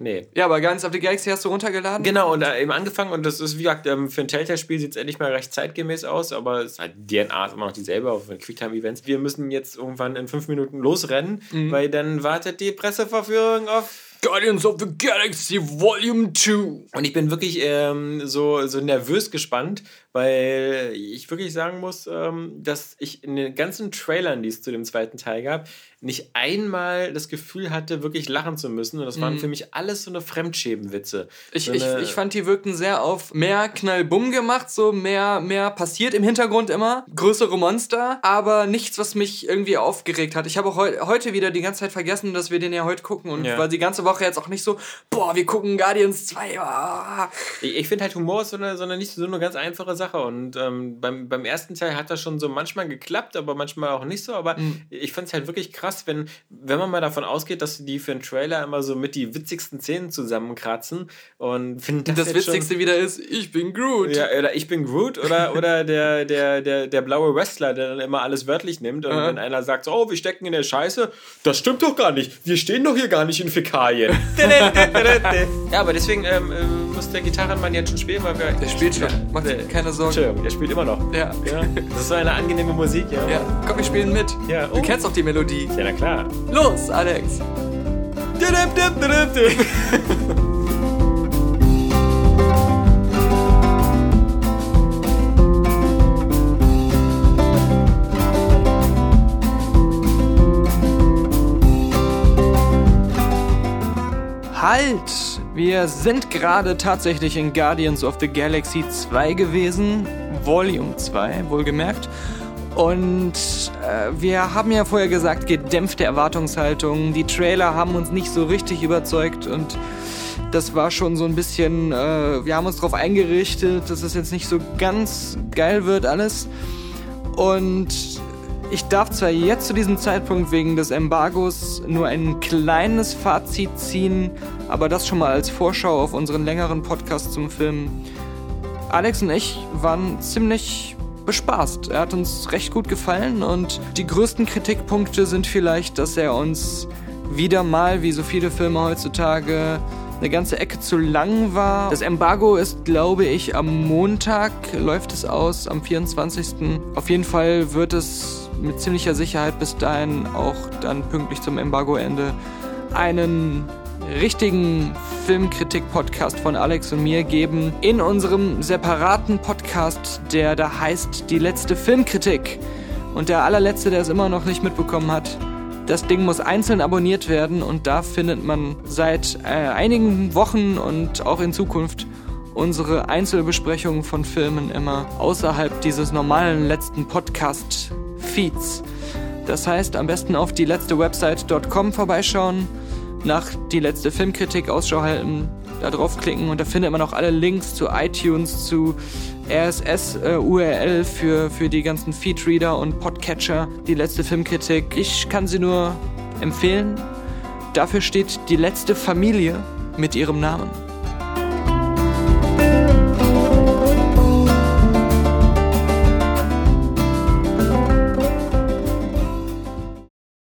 Nee. Ja, aber Guardians of the Galaxy hast du runtergeladen? Genau, und äh, eben angefangen und das ist, wie gesagt, ähm, für ein Telltale-Spiel sieht es endlich mal recht zeitgemäß aus, aber es ist halt, DNA ist immer noch dieselbe, auch für Quicktime-Events. Wir müssen jetzt irgendwann in fünf Minuten losrennen, mhm. weil dann wartet die Presseverführung auf Guardians of the Galaxy Volume 2. Und ich bin wirklich ähm, so, so nervös gespannt, weil ich wirklich sagen muss, ähm, dass ich in den ganzen Trailern, die es zu dem zweiten Teil gab, nicht einmal das Gefühl hatte, wirklich lachen zu müssen. Und das waren mhm. für mich alles so eine Fremdschäbenwitze. Ich, so ich, ich fand, die wirkten sehr auf mehr Knallbumm gemacht, so mehr, mehr passiert im Hintergrund immer. Größere Monster, aber nichts, was mich irgendwie aufgeregt hat. Ich habe auch heu heute wieder die ganze Zeit vergessen, dass wir den ja heute gucken. Und ja. weil die ganze Woche jetzt auch nicht so, boah, wir gucken Guardians 2. Ah. Ich, ich finde halt Humor ist so eine, so eine nicht so eine ganz einfache Sache. Und ähm, beim, beim ersten Teil hat das schon so manchmal geklappt, aber manchmal auch nicht so. Aber mhm. ich fand es halt wirklich krass wenn, wenn man mal davon ausgeht, dass die für einen Trailer immer so mit die witzigsten Szenen zusammenkratzen und das, das Witzigste schon, wieder ist, ich bin Groot. Ja, oder ich bin Groot oder, oder der, der, der, der blaue Wrestler, der dann immer alles wörtlich nimmt und wenn einer sagt, so, oh, wir stecken in der Scheiße, das stimmt doch gar nicht. Wir stehen doch hier gar nicht in Fäkalien. ja, aber deswegen ähm, äh, muss der Gitarrenmann jetzt schon spielen, weil wir. Der spielt schon. Mach dir keine Sorgen. Entschuldigung, der spielt immer noch. Ja. ja. Das ist so eine angenehme Musik, ja. ja. Komm, wir spielen mit. Ja. Du oh. kennst doch die Melodie. Ja, na klar. Los, Alex. Halt! Wir sind gerade tatsächlich in Guardians of the Galaxy 2 gewesen. Volume 2, wohlgemerkt. Und äh, wir haben ja vorher gesagt, gedämpfte Erwartungshaltung. Die Trailer haben uns nicht so richtig überzeugt und das war schon so ein bisschen, äh, wir haben uns darauf eingerichtet, dass es jetzt nicht so ganz geil wird alles. Und ich darf zwar jetzt zu diesem Zeitpunkt wegen des Embargos nur ein kleines Fazit ziehen, aber das schon mal als Vorschau auf unseren längeren Podcast zum Film. Alex und ich waren ziemlich bespaßt. Er hat uns recht gut gefallen und die größten Kritikpunkte sind vielleicht, dass er uns wieder mal, wie so viele Filme heutzutage, eine ganze Ecke zu lang war. Das Embargo ist, glaube ich, am Montag läuft es aus, am 24. Auf jeden Fall wird es mit ziemlicher Sicherheit bis dahin auch dann pünktlich zum Embargoende einen richtigen Filmkritik-Podcast von Alex und mir geben. In unserem separaten Podcast, der da heißt Die letzte Filmkritik. Und der allerletzte, der es immer noch nicht mitbekommen hat, das Ding muss einzeln abonniert werden und da findet man seit äh, einigen Wochen und auch in Zukunft unsere Einzelbesprechungen von Filmen immer außerhalb dieses normalen letzten Podcast-Feeds. Das heißt, am besten auf die letzte Website.com vorbeischauen nach die letzte Filmkritik Ausschau halten, da draufklicken und da findet man auch alle Links zu iTunes, zu RSS-URL äh, für, für die ganzen Feedreader und Podcatcher, die letzte Filmkritik. Ich kann sie nur empfehlen. Dafür steht die letzte Familie mit ihrem Namen.